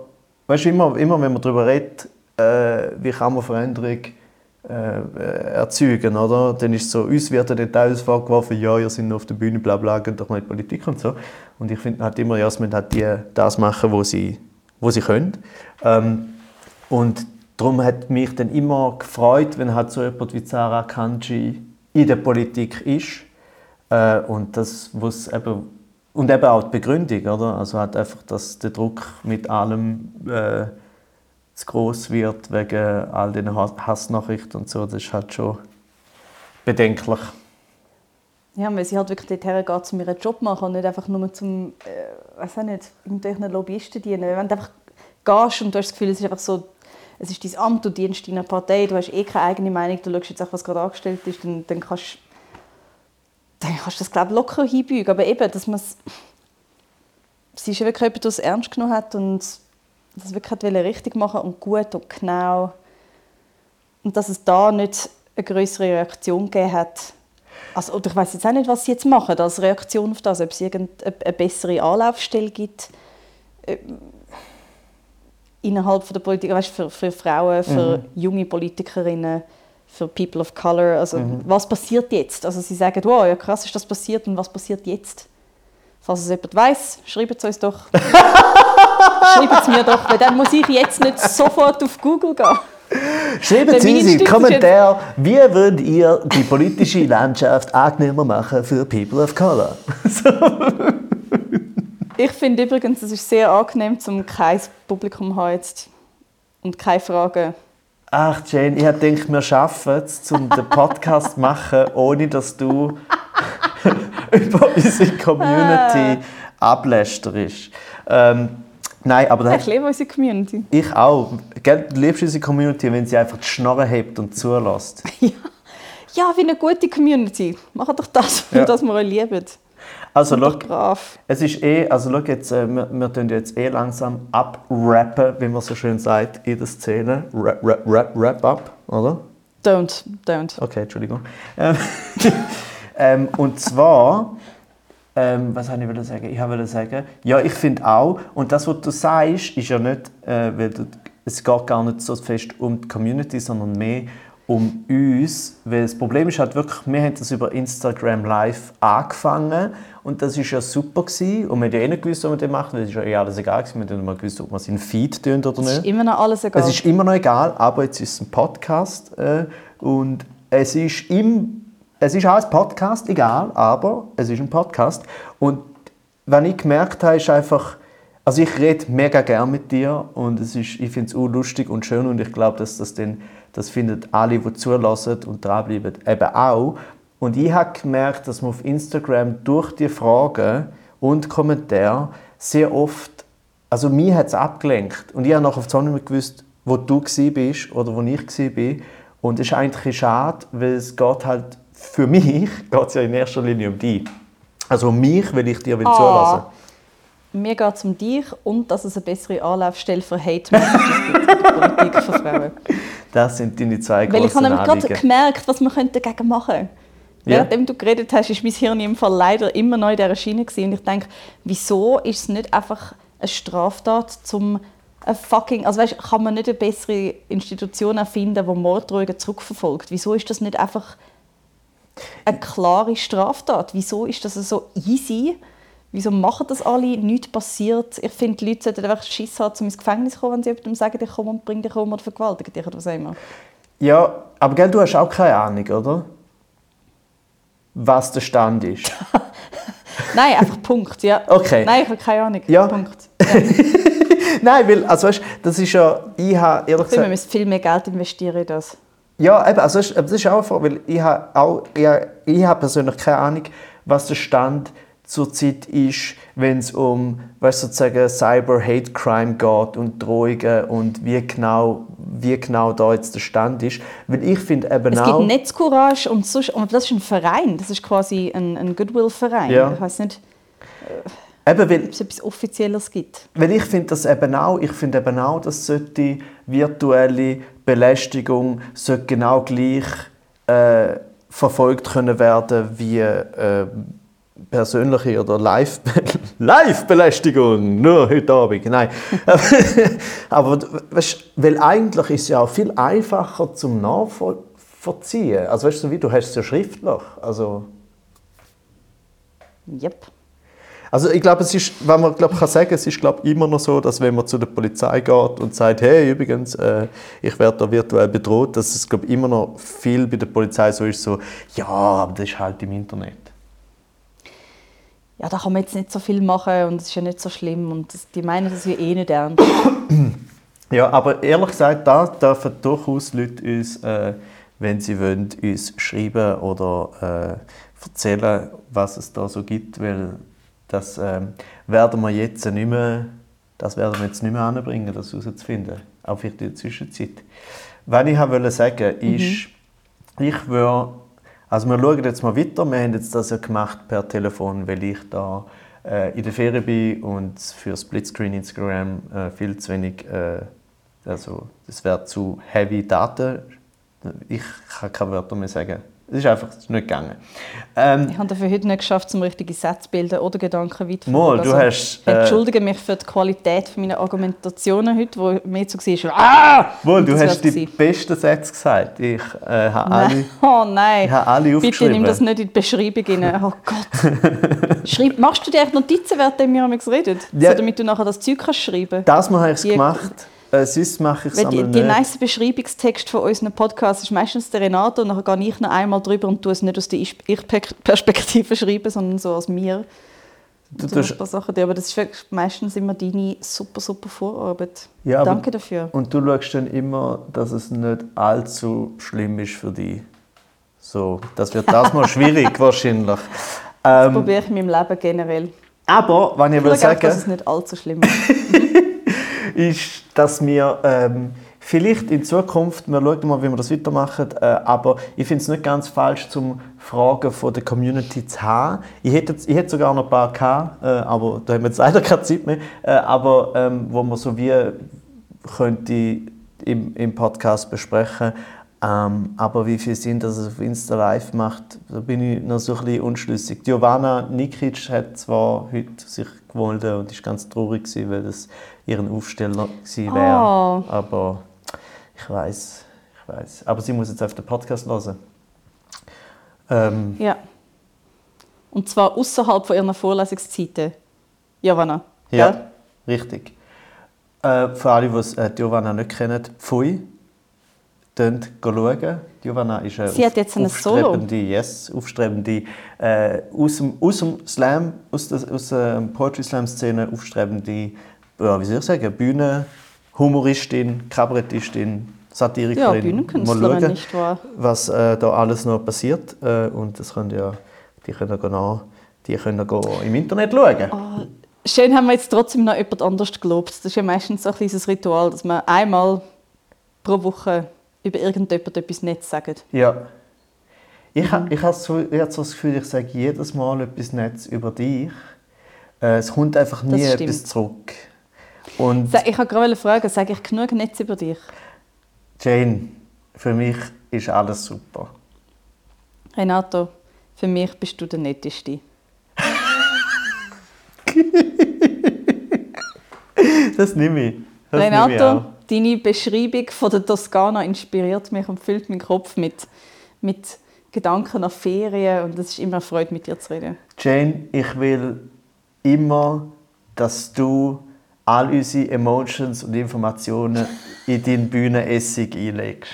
weißt, immer, immer wenn man darüber redet, äh, wie kann man Veränderung äh, erzeugen, oder? Dann ist so, uns wird dann teils vorgeworfen, ja, ihr seid auf der Bühne, bla bla, geht doch die Politik und so. Und ich finde halt immer, ja, es müssen halt die das machen, wo sie, wo sie können. Ähm, und darum hat mich dann immer gefreut, wenn halt so jemand wie Sarah Kanji in der Politik ist. Äh, und das, was eben, und eben auch die Begründung, oder? Also halt einfach, dass der Druck mit allem äh, zu groß wird wegen all den Hassnachrichten und so, das ist halt schon bedenklich. Ja, weil sie halt wirklich dorthin geht, um ihren Job machen und nicht einfach nur zum, äh, weiß auch nicht, irgendwelchen Lobbyisten dienen. Wenn du einfach gehst und du hast das Gefühl, es ist einfach so, es ist dein Amt, du dienst deiner Partei, du hast eh keine eigene Meinung, du schaust jetzt auch, was gerade angestellt ist, dann, dann kannst dann kannst du das glaube ich, locker hinbügen. Aber eben, dass man es... Sie ist wirklich jemand, der es ernst genommen hat und das wirklich richtig machen und gut und genau. Und dass es da nicht eine größere Reaktion gegeben hat. Also, oder ich weiß jetzt auch nicht, was sie jetzt machen als Reaktion auf das, ob es irgendeine bessere Anlaufstelle gibt äh, innerhalb der Politik, weißt, für, für Frauen, für mhm. junge Politikerinnen, für People of Color. Also mhm. was passiert jetzt? Also sie sagen, wow, ja krass ist das passiert und was passiert jetzt? Falls es jemand weiß, schreibt es uns doch. <laughs> schreibt es mir doch, weil dann muss ich jetzt nicht sofort auf Google gehen. Schreiben Sie uns in die Kommentare, wie würdet ihr die politische Landschaft angenehmer machen für People of Color? <laughs> ich finde übrigens, es ist sehr angenehm, zum kein Publikum haben jetzt und keine Fragen. Ach Jane, ich denke, wir schaffen es, um den Podcast zu machen, <laughs> ohne dass du <laughs> über unsere Community ah. ablästerst. Ähm, Nein, aber ich liebe unsere Community. Ich auch. Gell, du liebst unsere Community, wenn sie einfach die Schnorre hebt und zulässt. <laughs> ja. ja, wie eine gute Community. Mach doch das, ja. das wir euch lieben. Also, schau, brav. es ist eh, also schau jetzt, äh, wir, wir tun jetzt eh langsam abrappen, wie man so schön sagt in der Szene. Rap, rap, rap, wrap up, oder? Don't, don't. Okay, Entschuldigung. Ähm, <laughs> ähm, und zwar ähm, was habe ich sagen? Ich wollte sagen, ja, ich finde auch, und das, was du sagst, ist ja nicht, äh, weil du, es geht gar nicht so fest um die Community, sondern mehr um uns, weil das Problem ist halt wirklich, wir haben das über Instagram Live angefangen und das war ja super gewesen. und wir haben ja eh nicht gewusst, was wir das machen, das ist ja eh alles egal gewesen. wir haben nicht mal gewusst, ob wir es in Feed tun oder nicht. Es ist immer noch alles egal. Es ist immer noch egal, aber jetzt ist es ein Podcast äh, und es ist im es ist ein Podcast, egal, aber es ist ein Podcast. Und was ich gemerkt habe, ist einfach, also ich rede mega gern mit dir und es ist, ich finde es auch lustig und schön und ich glaube, dass das dann, das findet alle, die zulassen und dranbleiben, eben auch. Und ich habe gemerkt, dass man auf Instagram durch die Fragen und Kommentare sehr oft, also mir hat es abgelenkt und ich habe nachher nicht mehr gewusst, wo du bist oder wo ich war. Und es ist eigentlich schade, weil es geht halt für mich <laughs> geht es ja in erster Linie um dich. Also um mich, weil ich dir will ah. zulassen Mir geht es um dich und dass es eine bessere Anlaufstelle für Hate Messages gibt Politik für Frauen. <laughs> Das sind deine zwei großen Weil ich habe nämlich gerade gemerkt, was man dagegen machen könnte. Ja. Währenddem du geredet hast, ist mein Hirn im Fall leider immer noch in dieser Schiene gewesen. und ich denke, wieso ist es nicht einfach eine Straftat zum fucking, also weißt, kann man nicht eine bessere Institution erfinden, die Morddrohungen zurückverfolgt? Wieso ist das nicht einfach eine klare Straftat. Wieso ist das so easy? Wieso machen das alle? Nichts passiert. Ich finde, die Leute sollten einfach Schiss haben, um ins Gefängnis zu kommen, wenn sie jemandem sagen, ich komme und bringe dich um oder vergewaltige dich oder was auch immer. Ja, aber gell, du hast auch keine Ahnung, oder? Was der Stand ist. <laughs> Nein, einfach Punkt, ja. Okay. Nein, ich habe keine Ahnung. Ja. Punkt. Ja. <laughs> Nein, weil, also weißt, das ist ja, ich habe ehrlich gesagt... Wir müssen viel mehr Geld investieren in das. Ja, eben, also das ist auch vor, weil ich habe auch, ich, ich habe persönlich keine Ahnung, was der Stand zurzeit ist, wenn es um weißt, sozusagen Cyber Hate Crime geht und Drohungen und wie genau, wie genau da jetzt der Stand ist. Weil ich finde eben es gibt Netzcourage und, sonst, und das ist ein Verein, das ist quasi ein, ein Goodwill-Verein. Ja. Ich weiß nicht... Eben, weil, Ob es etwas Offizielles gibt. Weil ich finde das eben auch, ich finde eben auch, dass sollte virtuelle Belästigung sollte genau gleich äh, verfolgt können werden wie äh, persönliche oder Live <laughs> Live-Belästigung, nur heute Abend. Nein. <laughs> Aber weißt, weil eigentlich ist es ja auch viel einfacher zum Nachvollziehen. Also weißt du, wie du hast es ja schriftlich. Also. Yep. Also ich glaube, es ist, wenn man glaub, kann sagen, es ist glaube immer noch so, dass wenn man zu der Polizei geht und sagt, hey, übrigens, äh, ich werde da virtuell bedroht, dass es glaube immer noch viel bei der Polizei so ist, so, ja, aber das ist halt im Internet. Ja, da kann man jetzt nicht so viel machen und es ist ja nicht so schlimm und das, die meinen das ja eh nicht ernst. <clears throat> Ja, aber ehrlich gesagt, da dürfen durchaus Leute uns, äh, wenn sie wollen, uns schreiben oder äh, erzählen, was es da so gibt, weil das ähm, werden wir jetzt nicht mehr, das werden wir jetzt nicht mehr anbringen, das herauszufinden, auch vielleicht in der Zwischenzeit. Was ich wollte sagen, ist, ich würde, also wir schauen jetzt mal weiter, wir haben jetzt das ja gemacht per Telefon, weil ich da äh, in der Ferien bin und für Splitscreen Instagram äh, viel zu wenig, äh, also das wäre zu heavy Daten, ich kann keine Wörter mehr sagen. Es ist einfach nicht gegangen. Ähm, Ich habe dafür heute nicht geschafft, zum richtige Sätze zu bilden oder Gedanken weit Mal, du hast, Ich äh, entschuldige mich für die Qualität meiner Argumentationen heute, wo mir so war, ah! Wohl, du Das hast die besten Sätze gesagt. Ich äh, habe alle. <laughs> Oh nein. ich habe alle Bitte aufgeschrieben. nimm das nicht in die Beschreibung rein. Oh Gott. <laughs> Schreib, machst du dir echt Notizen, während wir reden? Ja. So, damit du nachher das Zeug kannst schreiben Das Mal habe ich es gemacht. Äh, sonst mache ich es die, die nice Beschreibungstext von unseren Podcasts ist meistens der Renato und dann gehe ich noch einmal drüber und tue es nicht aus der Ich-Perspektive <laughs> schreiben, sondern so aus mir. Du So ein tust, paar Sachen. Aber das ist wirklich meistens immer deine super, super Vorarbeit. Ja, Danke dafür. und du schaust dann immer, dass es nicht allzu schlimm ist für dich. So, das wird <laughs> das mal schwierig wahrscheinlich. Ähm, Probiere ich in meinem Leben generell. aber, wenn ich will einfach, dass es sagen, nicht allzu schlimm ist. <laughs> ist, dass wir ähm, vielleicht in Zukunft, wir schauen mal, wie wir das weitermachen, äh, aber ich finde es nicht ganz falsch, zum Fragen von der Community zu haben. Ich hätte, ich hätte sogar noch ein paar gehabt, äh, aber da haben wir jetzt <laughs> leider keine Zeit mehr, äh, aber ähm, wo man so wie könnte im, im Podcast besprechen. Ähm, aber wie viel Sinn es auf Insta Live macht, da bin ich noch so ein bisschen unschlüssig. Giovanna Nikic hat zwar heute sich gewollt und ist ganz traurig gewesen, weil das ihren Aufsteller gewesen wäre. Oh. Aber ich weiß, ich weiß. Aber sie muss jetzt auf den Podcast hören. Ähm, Ja. Und zwar außerhalb von ihren Vorlesungszeiten. Giovanna. ja, gell? richtig. Äh, für alle, die es, äh, Giovanna nicht kennen, Pfui, schauen. Giovanna ist eine Sie hat jetzt ein Solo. aufstrebende, yes, aufstrebende äh, aus, dem, aus dem Slam, aus der, aus der Poetry Slam Szene aufstrebende, ja, wie soll ich sagen, Bühne, Humoristin, Kabarettistin, Satirikerin. Ja, Bühnenkünstlerin, schauen, nicht wahr? was äh, da alles noch passiert äh, und das könnt ihr, die können nach, die können im Internet schauen. Oh, schön haben wir jetzt trotzdem noch jemand anders gelobt. Das ist ja meistens so ein kleines Ritual, dass man einmal pro Woche über irgendjemand etwas Nettes sagt. Ja. Ich, Mhm. ich habe so, ich so das Gefühl, ich sage jedes Mal etwas Nettes über dich. Äh, es kommt einfach nie etwas zurück. Und Ich wollte gerade fragen, sage ich genug Nettes über dich? Jane, für mich ist alles super. Renato, für mich bist du der Netteste. <laughs> Das nehme ich. Das nehme ich. Renato, deine Beschreibung von der Toskana inspiriert mich und füllt meinen Kopf mit, mit Gedanken an Ferien und es ist immer eine Freude, mit dir zu reden. Jane, ich will immer, dass du all unsere Emotions und Informationen in deinen Bühnenessig einlegst.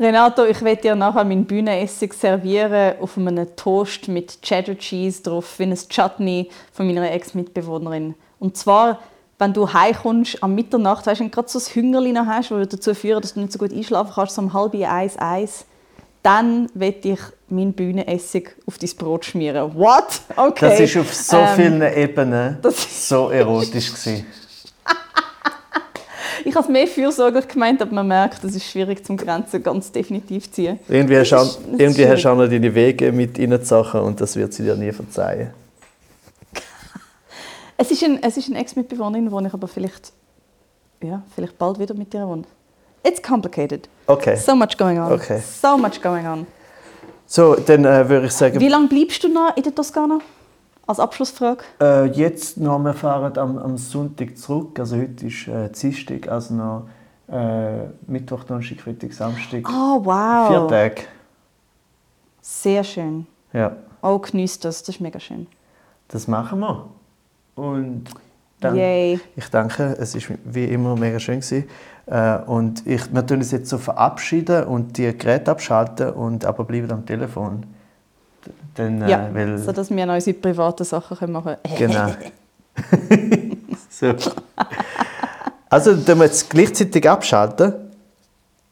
Renato, ich werde dir nachher meinen Bühnenessig servieren auf einem Toast mit Cheddar Cheese drauf, wie ein Chutney von meiner Ex-Mitbewohnerin. Und zwar, wenn du heimkommst am Mitternacht, weißt du, wenn du gerade so ein Hüngerli hast, das dazu führt, dass du nicht so gut einschlafen kannst, so um halb eins, eins, dann werde ich meinen Bühnenessig auf dein Brot schmieren. What? Okay. Das ist auf so Ähm, vielen Ebenen das ist- so erotisch gewesen. <laughs> Ich habe es mehr fürsorglich gemeint, aber man merkt, es ist schwierig zum Grenzen ganz definitiv zu ziehen. Irgendwie hast, du auch- ist- das ist irgendwie hast schwierig. du auch noch deine Wege mit reinzusachen und das wird sie dir nie verzeihen. <laughs> Es ist ein, es ist eine Ex-Mitbewohnerin, wo ich aber vielleicht, ja, vielleicht bald wieder mit dir wohne. It's complicated. Okay. So much going on. Okay. So much going on. So, dann äh, würde ich sagen, Wie lange bleibst du noch in der Toskana? Als Abschlussfrage. äh, jetzt noch, wir fahren am, am Sonntag zurück. Also heute ist äh, Dienstag, also noch äh, Mittwoch, Donnerstag, Freitag, Samstag. Oh, wow. Vier Tage. Sehr schön. Ja. Oh, genießt das. Das ist mega schön. das machen wir. Und dann, Yay. ich denke, es ist wie immer mega schön gewesen. Äh, und ich, uns jetzt so verabschieden und die Geräte abschalten und aber bleiben am Telefon. Dann, äh, Ja, weil, sodass wir noch unsere privaten Sachen können machen können. Genau. <laughs> so. Also, dann wir jetzt gleichzeitig abschalten.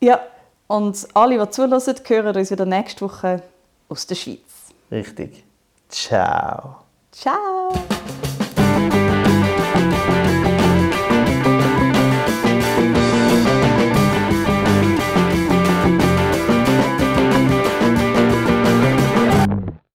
Ja, und alle, die zulassen, hören uns wieder nächste Woche aus der Schweiz. Richtig. Ciao. Ciao!